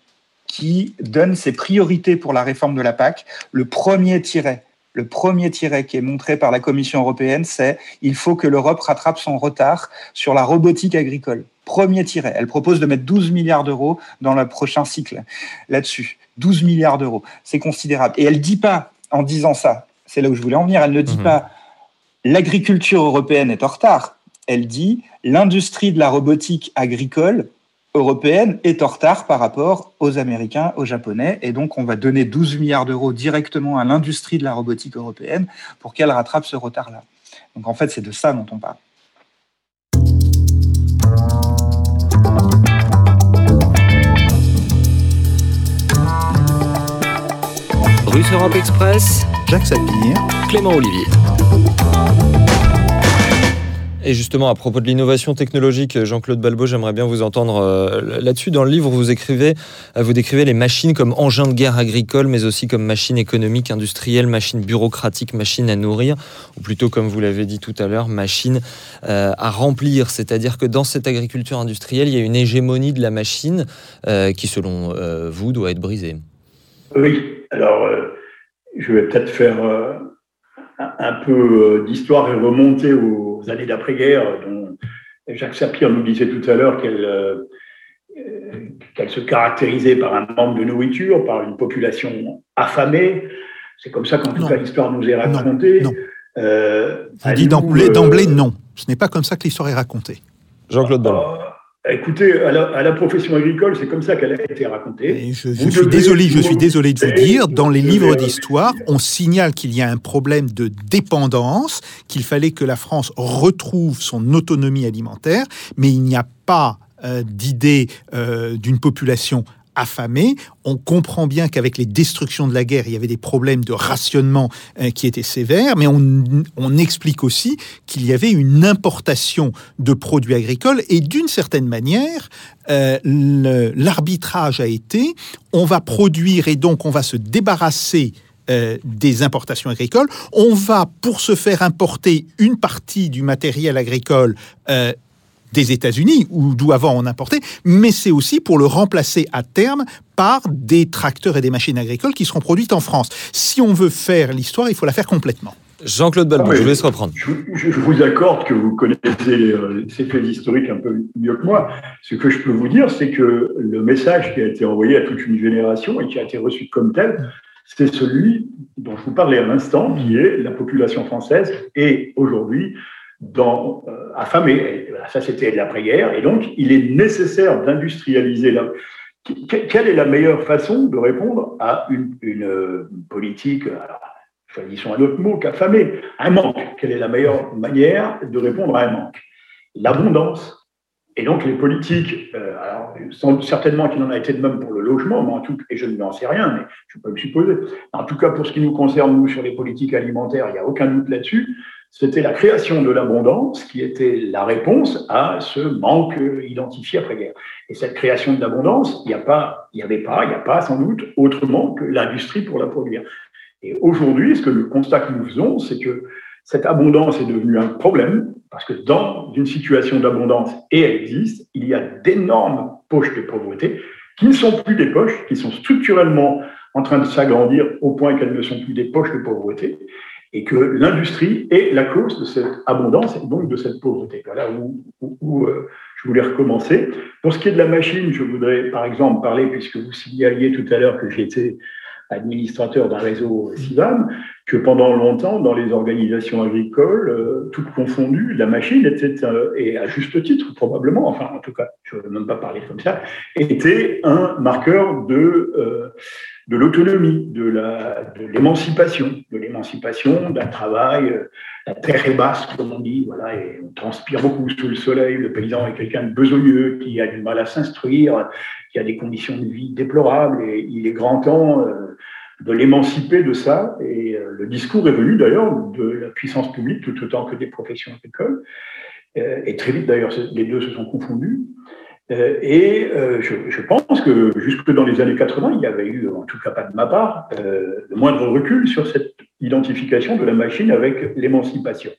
qui donne ses priorités pour la réforme de la PAC, le premier tiret le premier tiret qui est montré par la Commission européenne, c'est il faut que l'Europe rattrape son retard sur la robotique agricole. Premier tiret. Elle propose de mettre 12 milliards d'euros dans le prochain cycle là-dessus. 12 milliards d'euros. C'est considérable. Et elle dit pas, en disant ça, c'est là où je voulais en venir, elle ne dit Mhm. pas l'agriculture européenne est en retard. Elle dit l'industrie de la robotique agricole européenne est en retard par rapport aux Américains, aux Japonais, et donc on va donner 12 milliards d'euros directement à l'industrie de la robotique européenne pour qu'elle rattrape ce retard-là. Donc en fait, c'est de ça dont on parle. Russe Europe Express, Jacques Sapir. Clément Olivier. Et justement, à propos de l'innovation technologique, Jean-Claude Balbo, j'aimerais bien vous entendre euh, là-dessus. Dans le livre, vous écrivez, euh, vous décrivez les machines comme engins de guerre agricole, mais aussi comme machines économiques, industrielles, machines bureaucratiques, machines à nourrir, ou plutôt, comme vous l'avez dit tout à l'heure, machines euh, à remplir. C'est-à-dire que dans cette agriculture industrielle, il y a une hégémonie de la machine qui, selon vous, doit être brisée. Oui, alors je vais peut-être faire un, peu euh, d'histoire et remonter aux années d'après-guerre, dont Jacques Sapir nous disait tout à l'heure qu'elle euh, euh, qu'elle se caractérisait par un manque de nourriture, par une population affamée. C'est comme ça qu'en tout cas l'histoire nous est racontée. non. Euh, On dit d'emblée, euh, non. Ce n'est pas comme ça que l'histoire est racontée. Jean-Claude Balbo. Écoutez, à la, à la profession agricole, c'est comme ça qu'elle a été racontée. Je, suis désolé, je suis vous- désolé de vous dire, dans les livres d'histoire, on signale qu'il y a un problème de dépendance, qu'il fallait que la France retrouve son autonomie alimentaire, mais il n'y a pas euh, d'idée euh, d'une population affamée. On comprend bien qu'avec les destructions de la guerre, il y avait des problèmes de rationnement euh, qui étaient sévères, mais on, explique aussi qu'il y avait une importation de produits agricoles et d'une certaine manière, euh, l'arbitrage a été on va produire et donc on va se débarrasser euh, des importations agricoles. On va, pour se faire importer une partie du matériel agricole des États-Unis, ou d'où avant on importait, mais c'est aussi pour le remplacer à terme par des tracteurs et des machines agricoles qui seront produites en France. Si on veut faire l'histoire, il faut la faire complètement. Jean-Claude Balbo, Ah, je vous laisse reprendre. Je, vous accorde que vous connaissez euh, ces faits historiques un peu mieux que moi. Ce que je peux vous dire, c'est que le message qui a été envoyé à toute une génération et qui a été reçu comme tel, c'est celui dont je vous parlais à l'instant, qui est la population française est aujourd'hui dans, euh, affamée. Et voilà, ça, c'était l'après-guerre. Et donc, il est nécessaire d'industrialiser la. Que- Quelle est la meilleure façon de répondre à une, une, euh, politique, alors, choisissons un autre mot qu'affamé, un manque. Quelle est la meilleure manière de répondre à un manque? L'abondance. Et donc les politiques, euh, certainement qu'il en a été de même pour le logement, en tout, et je n'en sais rien, mais je peux me supposer. En tout cas, pour ce qui nous concerne, nous, sur les politiques alimentaires, il n'y a aucun doute là-dessus. C'était la création de l'abondance qui était la réponse à ce manque identifié après-guerre. Et cette création de l'abondance, il n'y avait pas, il n'y a pas sans doute autrement que l'industrie pour la produire. Et aujourd'hui, ce que le constat que nous faisons, c'est que cette abondance est devenue un problème, parce que dans une situation d'abondance, et elle existe, il y a d'énormes poches de pauvreté qui ne sont plus des poches, qui sont structurellement en train de s'agrandir au point qu'elles ne sont plus des poches de pauvreté, et que l'industrie est la cause de cette abondance et donc de cette pauvreté. Voilà où, euh, je voulais recommencer. Pour ce qui est de la machine, je voudrais par exemple parler, puisque vous signaliez tout à l'heure que j'étais administrateur d'un réseau CIVAM, que pendant longtemps, dans les organisations agricoles, euh, toutes confondues, la machine était, euh, et à juste titre probablement, enfin en tout cas, je ne veux même pas parler comme ça, était un marqueur de, de l'autonomie, de l'émancipation, de l'émancipation d'un travail. euh, la terre est basse, comme on dit, voilà, et on transpire beaucoup sous le soleil. Le paysan est quelqu'un de besogneux qui a du mal à s'instruire, qui a des conditions de vie déplorables, et il est grand temps euh, de l'émanciper de ça. Et euh, le discours est venu d'ailleurs de la puissance publique tout autant que des professions agricoles. Et très vite d'ailleurs, les deux se sont confondus. Euh, et euh, je, pense que jusque dans les années 80, il n'y avait eu, en tout cas pas de ma part, euh, le moindre recul sur cette identification de la machine avec l'émancipation.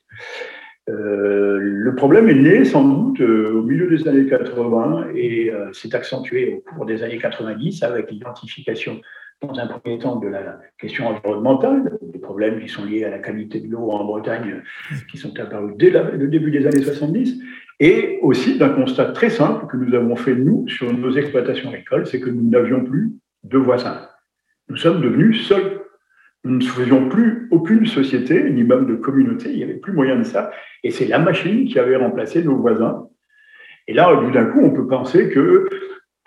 le problème est né sans doute au milieu des années 80 et s'est accentué au cours des années 90 avec l'identification dans un premier temps de la question environnementale, des problèmes qui sont liés à la qualité de l'eau en Bretagne, qui sont apparus dès le début des années 70, et aussi d'un constat très simple que nous avons fait, nous, sur nos exploitations agricoles, c'est que nous n'avions plus de voisins. Nous sommes devenus seuls. Nous ne faisions plus aucune société, ni même de communauté, il n'y avait plus moyen de ça. Et c'est la machine qui avait remplacé nos voisins. Et là, du d'un coup, on peut penser que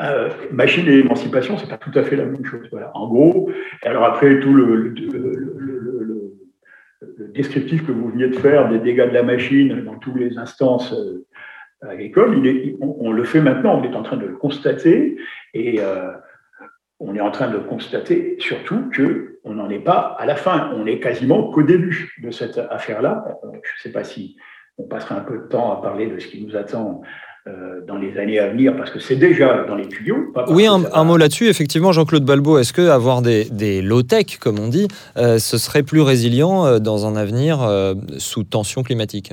euh, machine et émancipation, c'est pas tout à fait la même chose. En gros, alors après tout le, le, descriptif que vous veniez de faire des dégâts de la machine dans toutes les instances euh, agricole, il est, on, le fait maintenant, on est en train de le constater et euh, on est en train de constater surtout que on n'en est pas à la fin, on est quasiment qu'au début de cette affaire-là. Je ne sais pas si on passera un peu de temps à parler de ce qui nous attend euh, dans les années à venir, parce que c'est déjà dans les tuyaux. oui, un, mot là-dessus, effectivement, Jean-Claude Balbo, est-ce que avoir des, des low-tech, comme on dit, euh, ce serait plus résilient dans un avenir sous tension climatique?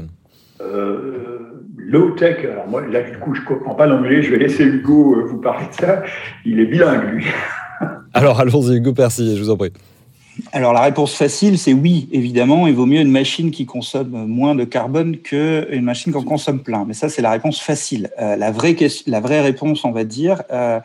Low-tech. Alors moi, là, du coup, je ne comprends pas l'anglais. Je vais laisser Hugo euh, vous parler de ça. Il est bilingue, lui. Alors, allons-y, Hugo Percy, je vous en prie. Alors la réponse facile, c'est oui, évidemment. Il vaut mieux une machine qui consomme moins de carbone qu'une machine qui en consomme plein. Mais ça, c'est la réponse facile. Euh, la, vraie la vraie réponse, on va dire, euh,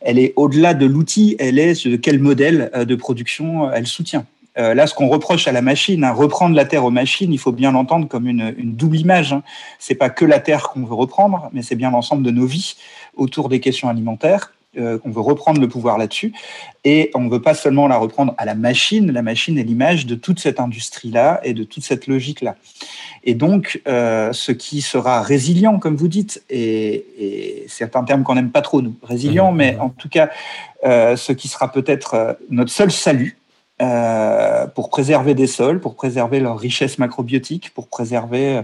elle est au-delà de l'outil, elle est de quel modèle de production elle soutient. Euh, là, ce qu'on reproche à la machine, hein, reprendre la Terre aux machines, il faut bien l'entendre comme une, double image. Hein. C'est pas que la Terre qu'on veut reprendre, mais c'est bien l'ensemble de nos vies autour des questions alimentaires. Euh, on veut reprendre le pouvoir là-dessus. Et on ne veut pas seulement la reprendre à la machine. La machine est l'image de toute cette industrie-là et de toute cette logique-là. Et donc, euh, ce qui sera résilient, comme vous dites, et, c'est un terme qu'on n'aime pas trop, nous, résilient, mmh. mais en tout cas, ce qui sera peut-être notre seul salut, euh, pour préserver des sols, pour préserver leur richesse macrobiotique, pour préserver euh,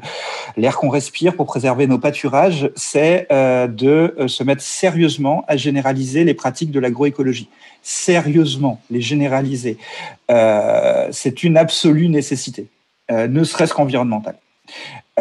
l'air qu'on respire, pour préserver nos pâturages, c'est euh, de se mettre sérieusement à généraliser les pratiques de l'agroécologie. Sérieusement, les généraliser. c'est une absolue nécessité, ne serait-ce qu'environnementale.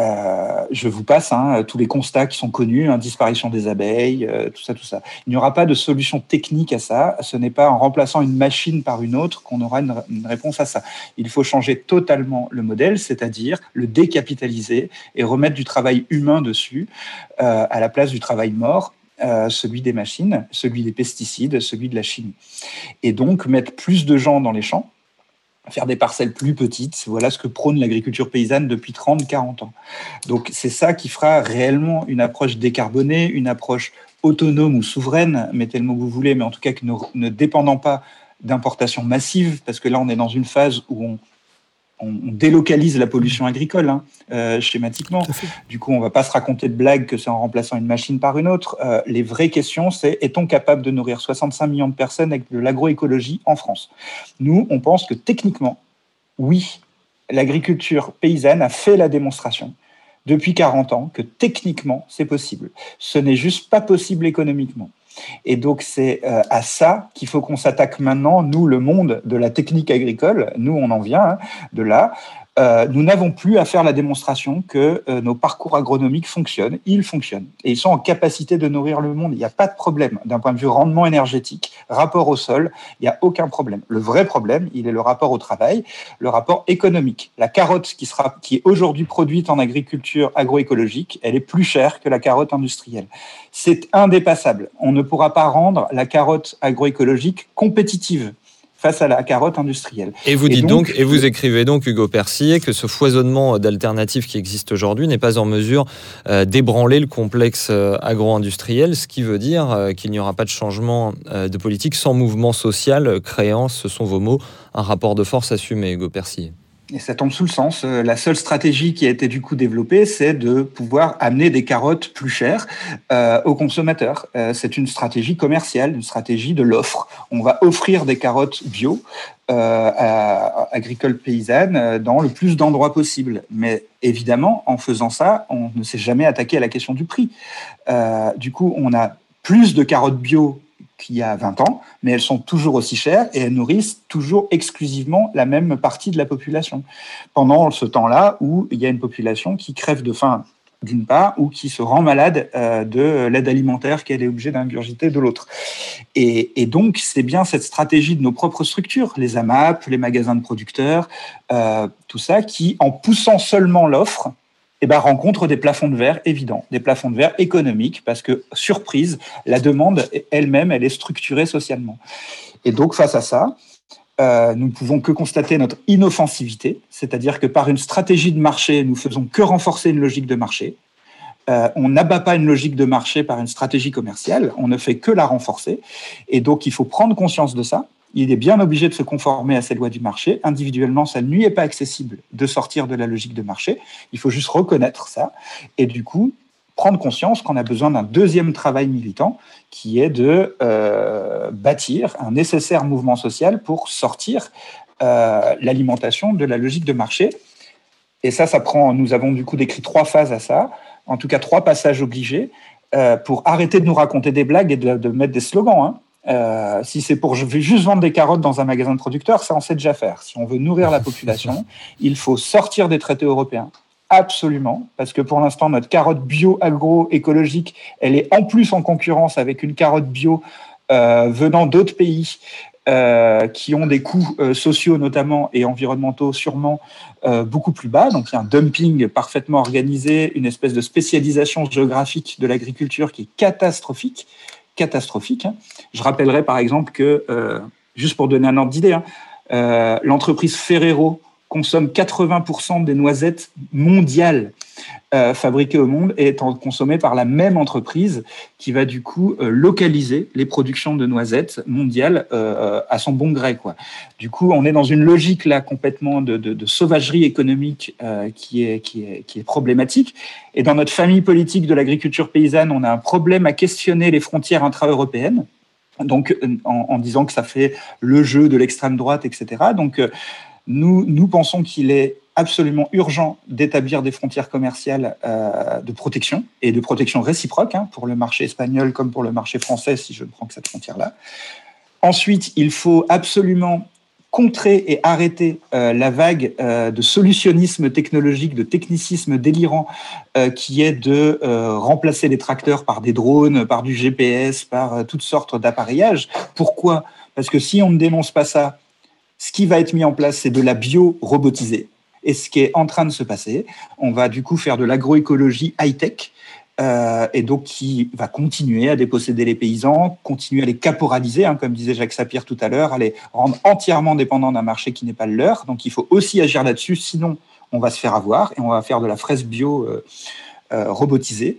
Euh, je vous passe hein, tous les constats qui sont connus, hein, disparition des abeilles, euh, tout ça, tout ça. Il n'y aura pas de solution technique à ça. Ce n'est pas en remplaçant une machine par une autre qu'on aura une, réponse à ça. Il faut changer totalement le modèle, c'est-à-dire le décapitaliser et remettre du travail humain dessus euh, à la place du travail mort. celui des machines, celui des pesticides, celui de la chimie. Et donc mettre plus de gens dans les champs, faire des parcelles plus petites. Voilà ce que prône l'agriculture paysanne depuis 30-40 ans. Donc c'est ça qui fera réellement une approche décarbonée, une approche autonome ou souveraine, mettez le mot que vous voulez, mais en tout cas que ne dépendant pas d'importations massives, parce que là on est dans une phase où on on, délocalise la pollution agricole, hein, euh, schématiquement. Du coup, on ne va pas se raconter de blagues que c'est en remplaçant une machine par une autre. Euh, les vraies questions, c'est est-on capable de nourrir 65 millions de personnes avec de l'agroécologie en France? Nous, on pense que techniquement, oui, l'agriculture paysanne a fait la démonstration depuis 40 ans que techniquement, c'est possible. Ce n'est juste pas possible économiquement. Et donc c'est euh, à ça qu'il faut qu'on s'attaque maintenant, nous, le monde de la technique agricole, nous on en vient hein, de là, euh, nous n'avons plus à faire la démonstration que euh, nos parcours agronomiques fonctionnent. Ils fonctionnent et ils sont en capacité de nourrir le monde. Il n'y a pas de problème d'un point de vue rendement énergétique, rapport au sol, il n'y a aucun problème. Le vrai problème, il est le rapport au travail, le rapport économique. La carotte qui, sera, qui est aujourd'hui produite en agriculture agroécologique, elle est plus chère que la carotte industrielle. C'est indépassable. On ne pourra pas rendre la carotte agroécologique compétitive face à la carotte industrielle. Et vous dites donc, et vous écrivez donc, Hugo Percier, que ce foisonnement d'alternatives qui existe aujourd'hui n'est pas en mesure euh, d'ébranler le complexe euh, agro-industriel, ce qui veut dire euh, qu'il n'y aura pas de changement de politique sans mouvement social créant, ce sont vos mots, un rapport de force assumé, Hugo Percier. Et ça tombe sous le sens. Euh, la seule stratégie qui a été du coup développée, c'est de pouvoir amener des carottes plus chères euh, aux consommateurs. Euh, c'est une stratégie commerciale, une stratégie de l'offre. On va offrir des carottes bio à, agricoles paysannes dans le plus d'endroits possible. Mais évidemment, en faisant ça, on ne s'est jamais attaqué à la question du prix. Du coup, on a plus de carottes bio qu'il y a 20 ans, mais elles sont toujours aussi chères et elles nourrissent toujours exclusivement la même partie de la population. Pendant ce temps-là où il y a une population qui crève de faim d'une part, ou qui se rend malade euh, de l'aide alimentaire qu'elle est obligée d'ingurgiter de l'autre. Et, donc, c'est bien cette stratégie de nos propres structures, les AMAP, les magasins de producteurs, euh, tout ça, qui, en poussant seulement l'offre, eh ben, rencontre des plafonds de verre évidents, des plafonds de verre économiques, parce que, surprise, la demande elle-même, elle est structurée socialement. Et donc, face à ça, euh, nous ne pouvons que constater notre inoffensivité, c'est-à-dire que par une stratégie de marché, nous faisons que renforcer une logique de marché. Euh, on n'abat pas une logique de marché par une stratégie commerciale, on ne fait que la renforcer. Et donc, il faut prendre conscience de ça. Il est bien obligé de se conformer à ces lois du marché. Individuellement, ça ne lui est pas accessible de sortir de la logique de marché. Il faut juste reconnaître ça. Et du coup, prendre conscience qu'on a besoin d'un deuxième travail militant qui est de euh, bâtir un nécessaire mouvement social pour sortir euh, l'alimentation de la logique de marché. Et ça, ça prend. Nous avons du coup décrit trois phases à ça, en tout cas trois passages obligés euh, pour arrêter de nous raconter des blagues et de, mettre des slogans. Hein. Euh, si c'est pour je vais juste vendre des carottes dans un magasin de producteurs, ça on sait déjà faire. Si on veut nourrir la population, il faut sortir des traités européens. Absolument, parce que pour l'instant, notre carotte bio agroécologique, elle est en plus en concurrence avec une carotte bio euh, venant d'autres pays euh, qui ont des coûts euh, sociaux notamment et environnementaux sûrement euh, beaucoup plus bas. Donc il y a un dumping parfaitement organisé, une espèce de spécialisation géographique de l'agriculture qui est catastrophique catastrophique. Hein. Je rappellerai par exemple que, euh, juste pour donner un ordre d'idée, hein, euh, l'entreprise Ferrero consomme 80% des noisettes mondiales euh, fabriquées au monde et étant consommées par la même entreprise qui va du coup euh, localiser les productions de noisettes mondiales euh, à son bon gré. Quoi. Du coup, on est dans une logique là complètement de, de, de sauvagerie économique euh, qui, est, qui, est, qui est problématique. Et dans notre famille politique de l'agriculture paysanne, on a un problème à questionner les frontières intra-européennes donc en, en, disant que ça fait le jeu de l'extrême droite, etc. Donc nous, pensons qu'il est absolument urgent d'établir des frontières commerciales euh, de protection et de protection réciproque hein, pour le marché espagnol comme pour le marché français, si je ne prends que cette frontière-là. Ensuite, il faut absolument contrer et arrêter euh, la vague euh, de solutionnisme technologique, de technicisme délirant qui est de remplacer les tracteurs par des drones, par du GPS, par toutes sortes d'appareillages. Pourquoi? Parce que si on ne dénonce pas ça, ce qui va être mis en place, c'est de la bio-robotisée. Et ce qui est en train de se passer, on va du coup faire de l'agroécologie high-tech, euh, et donc qui va continuer à déposséder les paysans, continuer à les caporaliser, hein, comme disait Jacques Sapir tout à l'heure, à les rendre entièrement dépendants d'un marché qui n'est pas le leur. Donc il faut aussi agir là-dessus, sinon on va se faire avoir et on va faire de la fraise bio euh, euh, robotisée.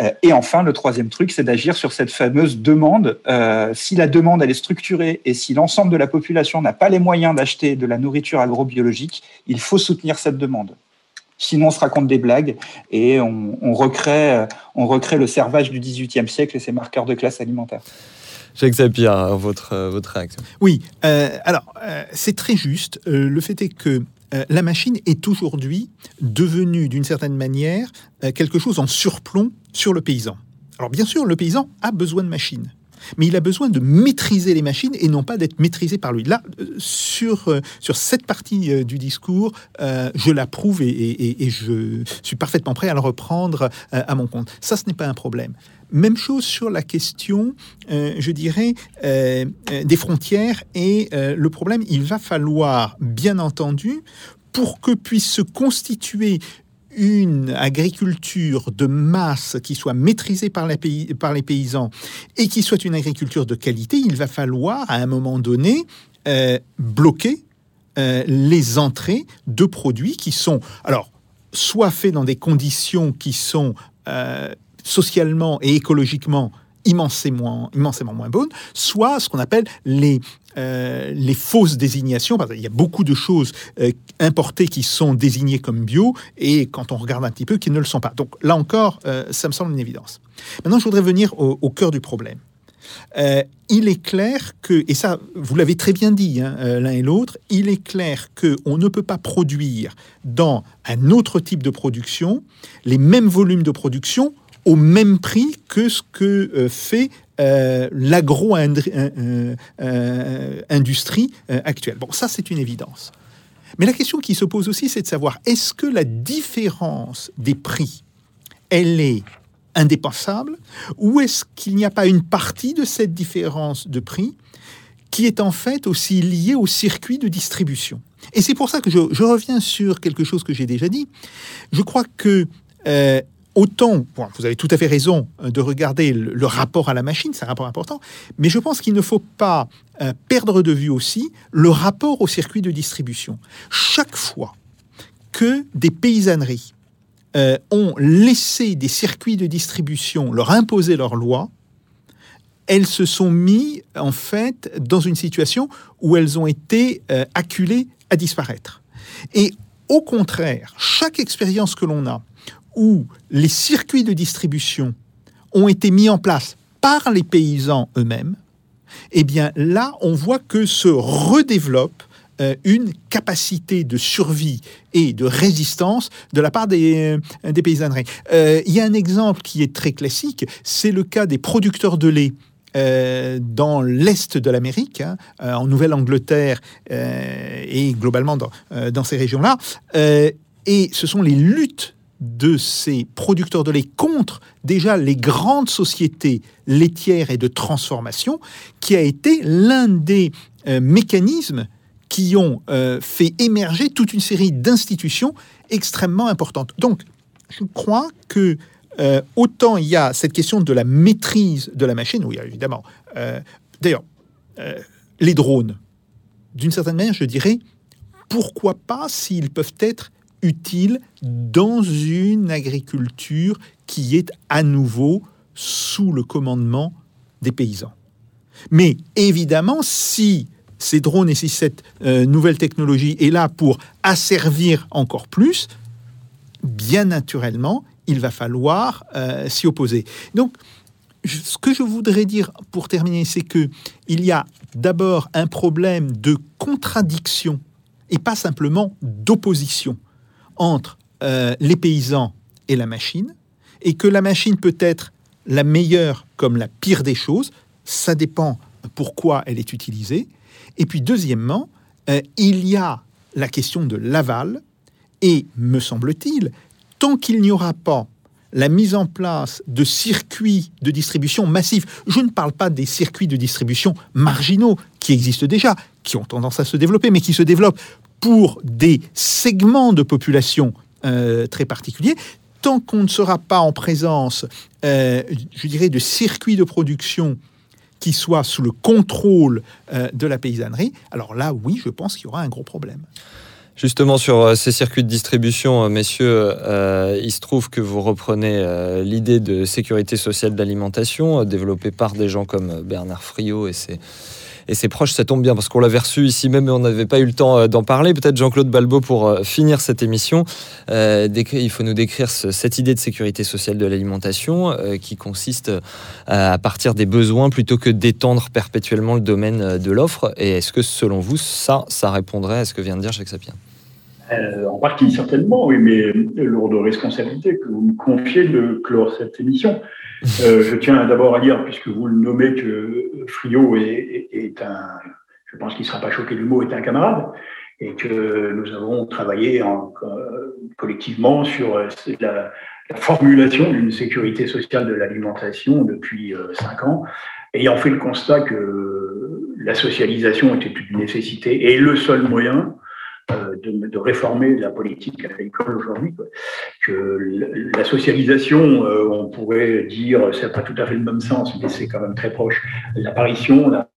Euh, et enfin, le troisième truc, c'est d'agir sur cette fameuse demande. Euh, si la demande elle est structurée et si l'ensemble de la population n'a pas les moyens d'acheter de la nourriture agrobiologique, il faut soutenir cette demande. Sinon, on se raconte des blagues et on, on recrée, on recrée le servage du XVIIIe siècle et ses marqueurs de classe alimentaire. Jacques Sapir, votre, votre réaction. Oui, euh, alors euh, c'est très juste. Euh, le fait est que euh, la machine est aujourd'hui devenue d'une certaine manière euh, quelque chose en surplomb sur le paysan. Alors bien sûr, le paysan a besoin de machines. Mais il a besoin de maîtriser les machines et non pas d'être maîtrisé par lui. Là, euh, sur, euh, sur cette partie euh, du discours, je l'approuve et, je suis parfaitement prêt à le reprendre à mon compte. Ça, ce n'est pas un problème. Même chose sur la question, je dirais, des frontières et le problème, il va falloir, bien entendu, pour que puisse se constituer une agriculture de masse qui soit maîtrisée par les, paysans et qui soit une agriculture de qualité, il va falloir, à un moment donné, euh, bloquer euh, les entrées de produits qui sont, alors, soit faits dans des conditions qui sont euh, socialement et écologiquement immensément, moins bonnes, soit ce qu'on appelle les, euh, les fausses désignations. Qu'il y a beaucoup de choses euh, importées qui sont désignées comme bio et quand on regarde un petit peu, qui ne le sont pas. Donc là encore, euh, ça me semble une évidence. Maintenant, je voudrais venir au, cœur du problème. Il est clair que, et ça, vous l'avez très bien dit hein, l'un et l'autre, il est clair qu'on ne peut pas produire dans un autre type de production les mêmes volumes de production au même prix que ce que euh, fait l'agro-industrie actuelle. Bon, ça c'est une évidence. Mais la question qui se pose aussi, c'est de savoir, est-ce que la différence des prix, elle est indépensable Ou est-ce qu'il n'y a pas une partie de cette différence de prix qui est en fait aussi liée au circuit de distribution? Et c'est pour ça que je, reviens sur quelque chose que j'ai déjà dit. Je crois que euh, autant, vous avez tout à fait raison euh, de regarder le, rapport à la machine, c'est un rapport important, mais je pense qu'il ne faut pas euh, perdre de vue aussi le rapport au circuit de distribution. Chaque fois que des paysanneries euh, ont laissé des circuits de distribution leur imposer leurs lois, elles se sont mis en fait dans une situation où elles ont été euh, acculées à disparaître. Et au contraire, chaque expérience que l'on a où les circuits de distribution ont été mis en place par les paysans eux-mêmes, eh bien là, on voit que se redéveloppe euh, une capacité de survie et de résistance de la part des, euh, paysanneries. Euh, il y a un exemple qui est très classique, c'est le cas des producteurs de lait. dans l'est de l'Amérique, hein, en Nouvelle-Angleterre et globalement dans ces régions-là. et ce sont les luttes de ces producteurs de lait contre déjà les grandes sociétés laitières et de transformation qui a été l'un des mécanismes qui ont euh, fait émerger toute une série d'institutions extrêmement importantes. Donc, je crois que euh, autant il y a cette question de la maîtrise de la machine, oui, évidemment. Euh, d'ailleurs, les drones, d'une certaine manière, je dirais, pourquoi pas s'ils peuvent être utiles dans une agriculture qui est à nouveau sous le commandement des paysans. Mais évidemment, si ces drones et si cette euh, nouvelle technologie est là pour asservir encore plus, bien naturellement, il va falloir euh, s'y opposer. Donc, ce que je voudrais dire pour terminer, c'est que il y a d'abord un problème de contradiction et pas simplement d'opposition entre euh, les paysans et la machine, et que la machine peut être la meilleure comme la pire des choses, ça dépend pourquoi elle est utilisée, et puis deuxièmement, euh, il y a la question de l'aval, et me semble-t-il, tant qu'il n'y aura pas la mise en place de circuits de distribution massifs, je ne parle pas des circuits de distribution marginaux qui existent déjà, qui ont tendance à se développer, mais qui se développent pour des segments de population euh, très particuliers, tant qu'on ne sera pas en présence, euh, je dirais, de circuits de production qui soit sous le contrôle euh, de la paysannerie, alors là, oui, je pense qu'il y aura un gros problème. Justement, sur euh, ces circuits de distribution, euh, messieurs, il se trouve que vous reprenez l'idée de sécurité sociale d'alimentation, développée par des gens comme Bernard Friot et ses, et proches. Ça tombe bien parce qu'on l'avait reçu ici même et on n'avait pas eu le temps euh, d'en parler. Peut-être Jean-Claude Balbo pour euh, finir cette émission. Euh, il faut nous décrire cette idée de sécurité sociale de l'alimentation qui consiste à partir des besoins plutôt que d'étendre perpétuellement le domaine de l'offre. Et est-ce que selon vous, ça, ça répondrait à ce que vient de dire Jacques Sapien? En partie, certainement, oui, mais lourde responsabilité que vous me confiez de clore cette émission. Euh, je tiens d'abord à dire, puisque vous le nommez, que Frio est, un, je pense qu'il ne sera pas choqué du mot, est un camarade, et que nous avons travaillé en, collectivement sur la, formulation d'une sécurité sociale de l'alimentation depuis euh, cinq ans, ayant fait le constat que la socialisation était une nécessité et le seul moyen euh, de, de, réformer la politique agricole aujourd'hui. Que la socialisation, euh, on pourrait dire, c'est pas tout à fait le même sens, mais c'est quand même très proche. L'apparition, la,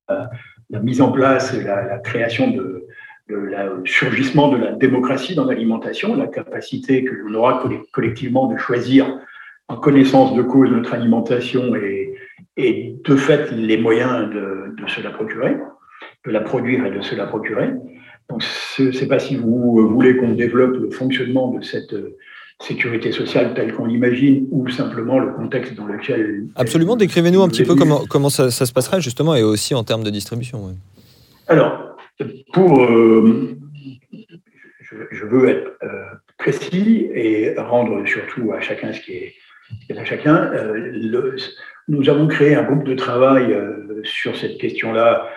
mise en place, la, la création de, la surgissement de la démocratie dans l'alimentation, la capacité que l'on aura collectivement de choisir en connaissance de cause notre alimentation et, et de fait les moyens de, de, se la procurer, de la produire et de se la procurer. Donc, je ne sais pas si vous voulez qu'on développe le fonctionnement de cette sécurité sociale telle qu'on l'imagine ou simplement le contexte dans lequel... Absolument, décrivez-nous un petit peu comment, comment ça, ça, se passerait justement et aussi en termes de distribution. Alors, pour... Euh, je, je, veux être euh, précis et rendre surtout à chacun ce qui est, à chacun. Euh, le, nous avons créé un groupe de travail euh, sur cette question-là euh,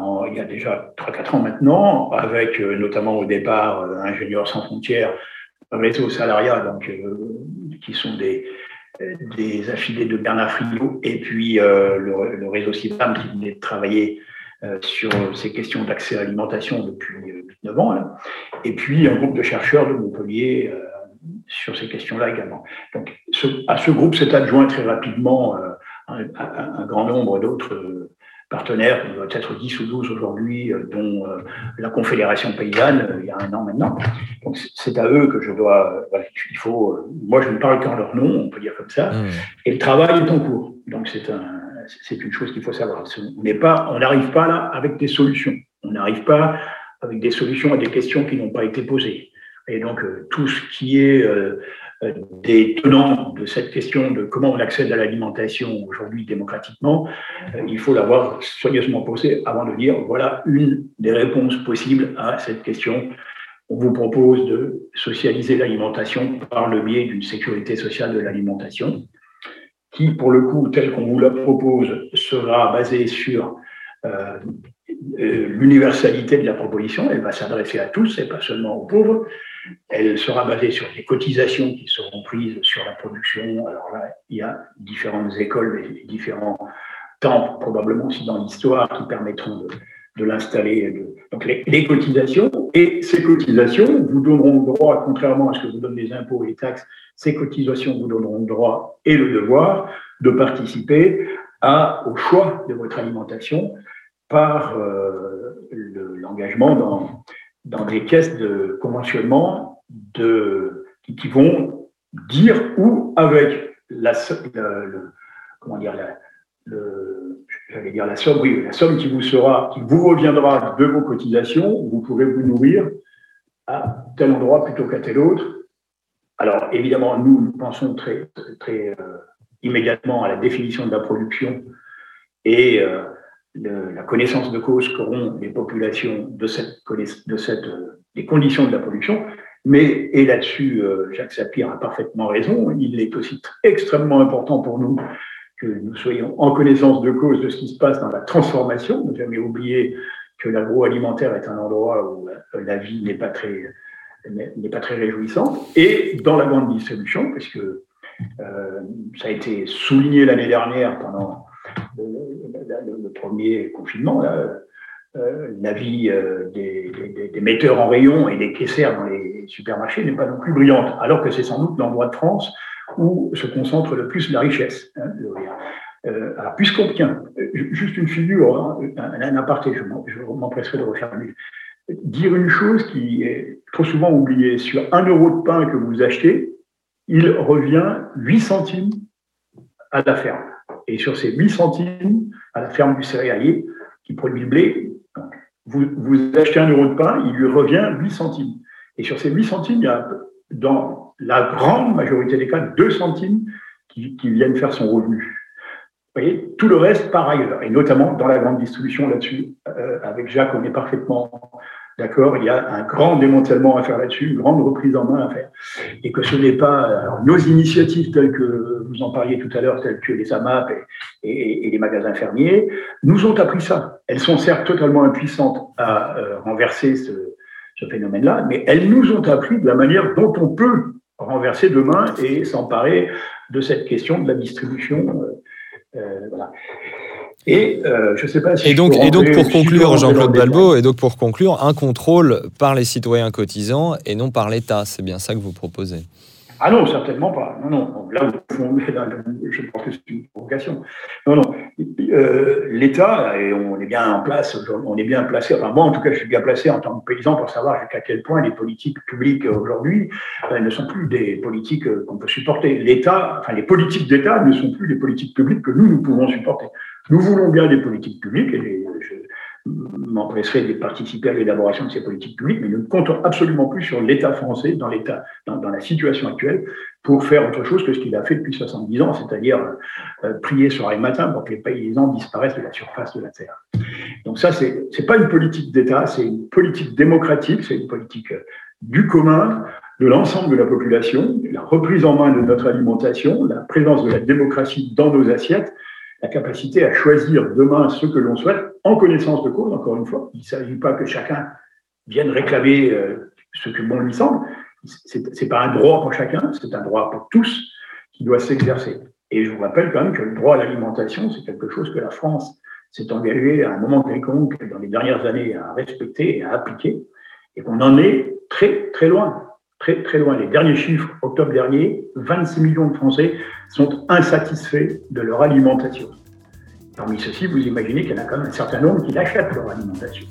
en, il y a déjà 3-4 ans maintenant, avec euh, notamment au départ Ingénieurs sans frontières, Réseau Salariat, donc, qui sont des, des affiliés de Bernard Friot, et puis le, réseau CIPAM qui venait de travailler sur ces questions d'accès à l'alimentation depuis 9 ans, là. et puis un groupe de chercheurs de Montpellier sur ces questions-là également. Donc, ce, à ce groupe s'est adjoint très rapidement euh, un, grand nombre d'autres partenaires, peut-être 10 ou 12 aujourd'hui, euh, dont euh, la Confédération paysanne, euh, il y a un an maintenant. Donc, c'est à eux que je dois. Voilà, il faut. moi, je ne parle qu'en leur nom, on peut dire comme ça. Mmh. Et le travail est en cours. Donc, c'est un, c'est une chose qu'il faut savoir. On n'est pas, on n'arrive pas là avec des solutions. On n'arrive pas avec des solutions à des questions qui n'ont pas été posées. Et donc, tout ce qui est euh, des tenants de cette question de comment on accède à l'alimentation aujourd'hui démocratiquement, il faut l'avoir soigneusement posé avant de dire voilà une des réponses possibles à cette question. On vous propose de socialiser l'alimentation par le biais d'une sécurité sociale de l'alimentation, qui, pour le coup, tel qu'on vous la propose, sera basée sur euh, l'universalité de la proposition. Elle va s'adresser à tous et pas seulement aux pauvres. Elle sera basée sur des cotisations qui seront prises sur la production. Alors là, il y a différentes écoles différents temps, probablement aussi dans l'histoire, qui permettront de, l'installer. Donc les, cotisations, et ces cotisations vous donneront le droit, contrairement à ce que vous donnent les impôts et les taxes, ces cotisations vous donneront le droit et le devoir de participer au choix de votre alimentation par euh, l'engagement dans dans des caisses de conventionnement de, qui, vont dire où, avec la, comment dire, la, j'allais dire la somme, oui, la somme qui vous sera, qui vous reviendra de vos cotisations, vous pourrez vous nourrir à tel endroit plutôt qu'à tel autre. Alors, évidemment, nous, nous pensons très, très euh, immédiatement à la définition de la production et euh, le, la connaissance de cause qu'auront les populations de cette, de cette, euh, des conditions de la production. Mais, et là-dessus, euh, Jacques Sapir a parfaitement raison, il est aussi extrêmement important pour nous que nous soyons en connaissance de cause de ce qui se passe dans la transformation. Ne jamais oublier que l'agroalimentaire est un endroit où euh, la vie n'est pas très n'est pas très réjouissante. Et dans la grande distribution, puisque euh, ça a été souligné l'année dernière pendant le, premier confinement, euh, la vie euh, des, metteurs en rayon et des caissières dans les supermarchés n'est pas non plus brillante, alors que c'est sans doute l'endroit de France où se concentre le plus la richesse. Hein, euh, alors, puisqu'on tient, juste une figure, hein, un, aparté, je m'empresserai de refaire mieux. Dire une chose qui est trop souvent oubliée, sur un euro de pain que vous achetez, il revient 8 centimes à la ferme. Et sur ces 8 centimes à la ferme du céréalier qui produit le blé, vous, vous achetez un euro de pain, il lui revient 8 centimes. Et sur ces 8 centimes, il y a dans la grande majorité des cas 2 centimes qui, viennent faire son revenu. Vous voyez, tout le reste par ailleurs, et notamment dans la grande distribution là-dessus. Euh, avec Jacques, on est parfaitement D'accord Il y a un grand démantèlement à faire là-dessus, une grande reprise en main à faire. Et que ce n'est pas nos initiatives telles que vous en parliez tout à l'heure, telles que les AMAP et, les magasins fermiers, nous ont appris ça. Elles sont certes totalement impuissantes à euh, renverser ce, ce phénomène-là, mais elles nous ont appris de la manière dont on peut renverser demain et s'emparer de cette question de la distribution. Euh, euh, voilà. Et euh, je sais pas si et donc, et donc pour conclure, Jean-Claude Balbo, et donc pour conclure, un contrôle par les citoyens cotisants et non par l'État, c'est bien ça que vous proposez. Ah non, certainement pas. Non, non. Là, je pense que c'est une provocation. Non, non. Euh, L'État, et on est bien en place, on est bien placé, enfin moi en tout cas, je suis bien placé en tant que paysan pour savoir jusqu'à quel point les politiques publiques aujourd'hui euh, ne sont plus des politiques euh, qu'on peut supporter. L'État, enfin les politiques d'État ne sont plus les politiques publiques que nous, nous pouvons supporter. Nous voulons bien des politiques publiques, et je, m'empresserait de participer à l'élaboration de ces politiques publiques, mais nous ne comptons absolument plus sur l'État français dans l'État, dans, la situation actuelle, pour faire autre chose que ce qu'il a fait depuis 70 ans, c'est-à-dire euh, prier soir et matin pour que les paysans disparaissent de la surface de la terre. Donc ça, c'est n'est pas une politique d'État, c'est une politique démocratique, c'est une politique euh, du commun, de l'ensemble de la population, la reprise en main de notre alimentation, la présence de la démocratie dans nos assiettes, la capacité à choisir demain ce que l'on souhaite en connaissance de cause, encore une fois. Il ne s'agit pas que chacun vienne réclamer euh, ce que bon lui semble. Ce n'est pas un droit pour chacun, c'est un droit pour tous qui doit s'exercer. Et je vous rappelle quand même que le droit à l'alimentation, c'est quelque chose que la France s'est engagée à un moment quelconque dans les dernières années à respecter et à appliquer, et qu'on en est très très loin, très très loin. Les derniers chiffres, octobre dernier, 26 millions de Français sont insatisfaits de leur alimentation. Parmi ceux-ci, vous imaginez qu'il y en a quand même un certain nombre qui l'achètent leur alimentation.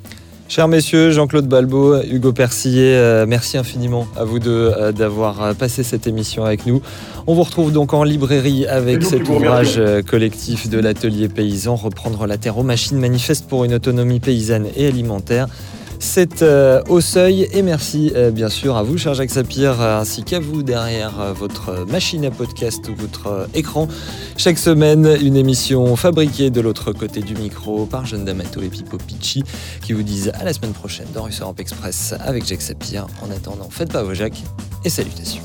Chers messieurs, Jean-Claude Balbo, Hugo Persillet, euh, merci infiniment à vous deux euh, d'avoir euh, passé cette émission avec nous. On vous retrouve donc en librairie avec cet ouvrage collectif de l'atelier paysan, Reprendre la terre aux machines, manifeste pour une autonomie paysanne et alimentaire. C'est euh, au seuil et merci euh, bien sûr à vous, cher Jacques Sapir, ainsi qu'à vous derrière euh, votre machine à podcast ou votre écran. Chaque semaine, une émission fabriquée de l'autre côté du micro par Jeanne D'Amato et Pipo Picci qui vous disent à la semaine prochaine dans Russe Europe Express avec Jacques Sapir. En attendant, faites pas vos Jacques et salutations.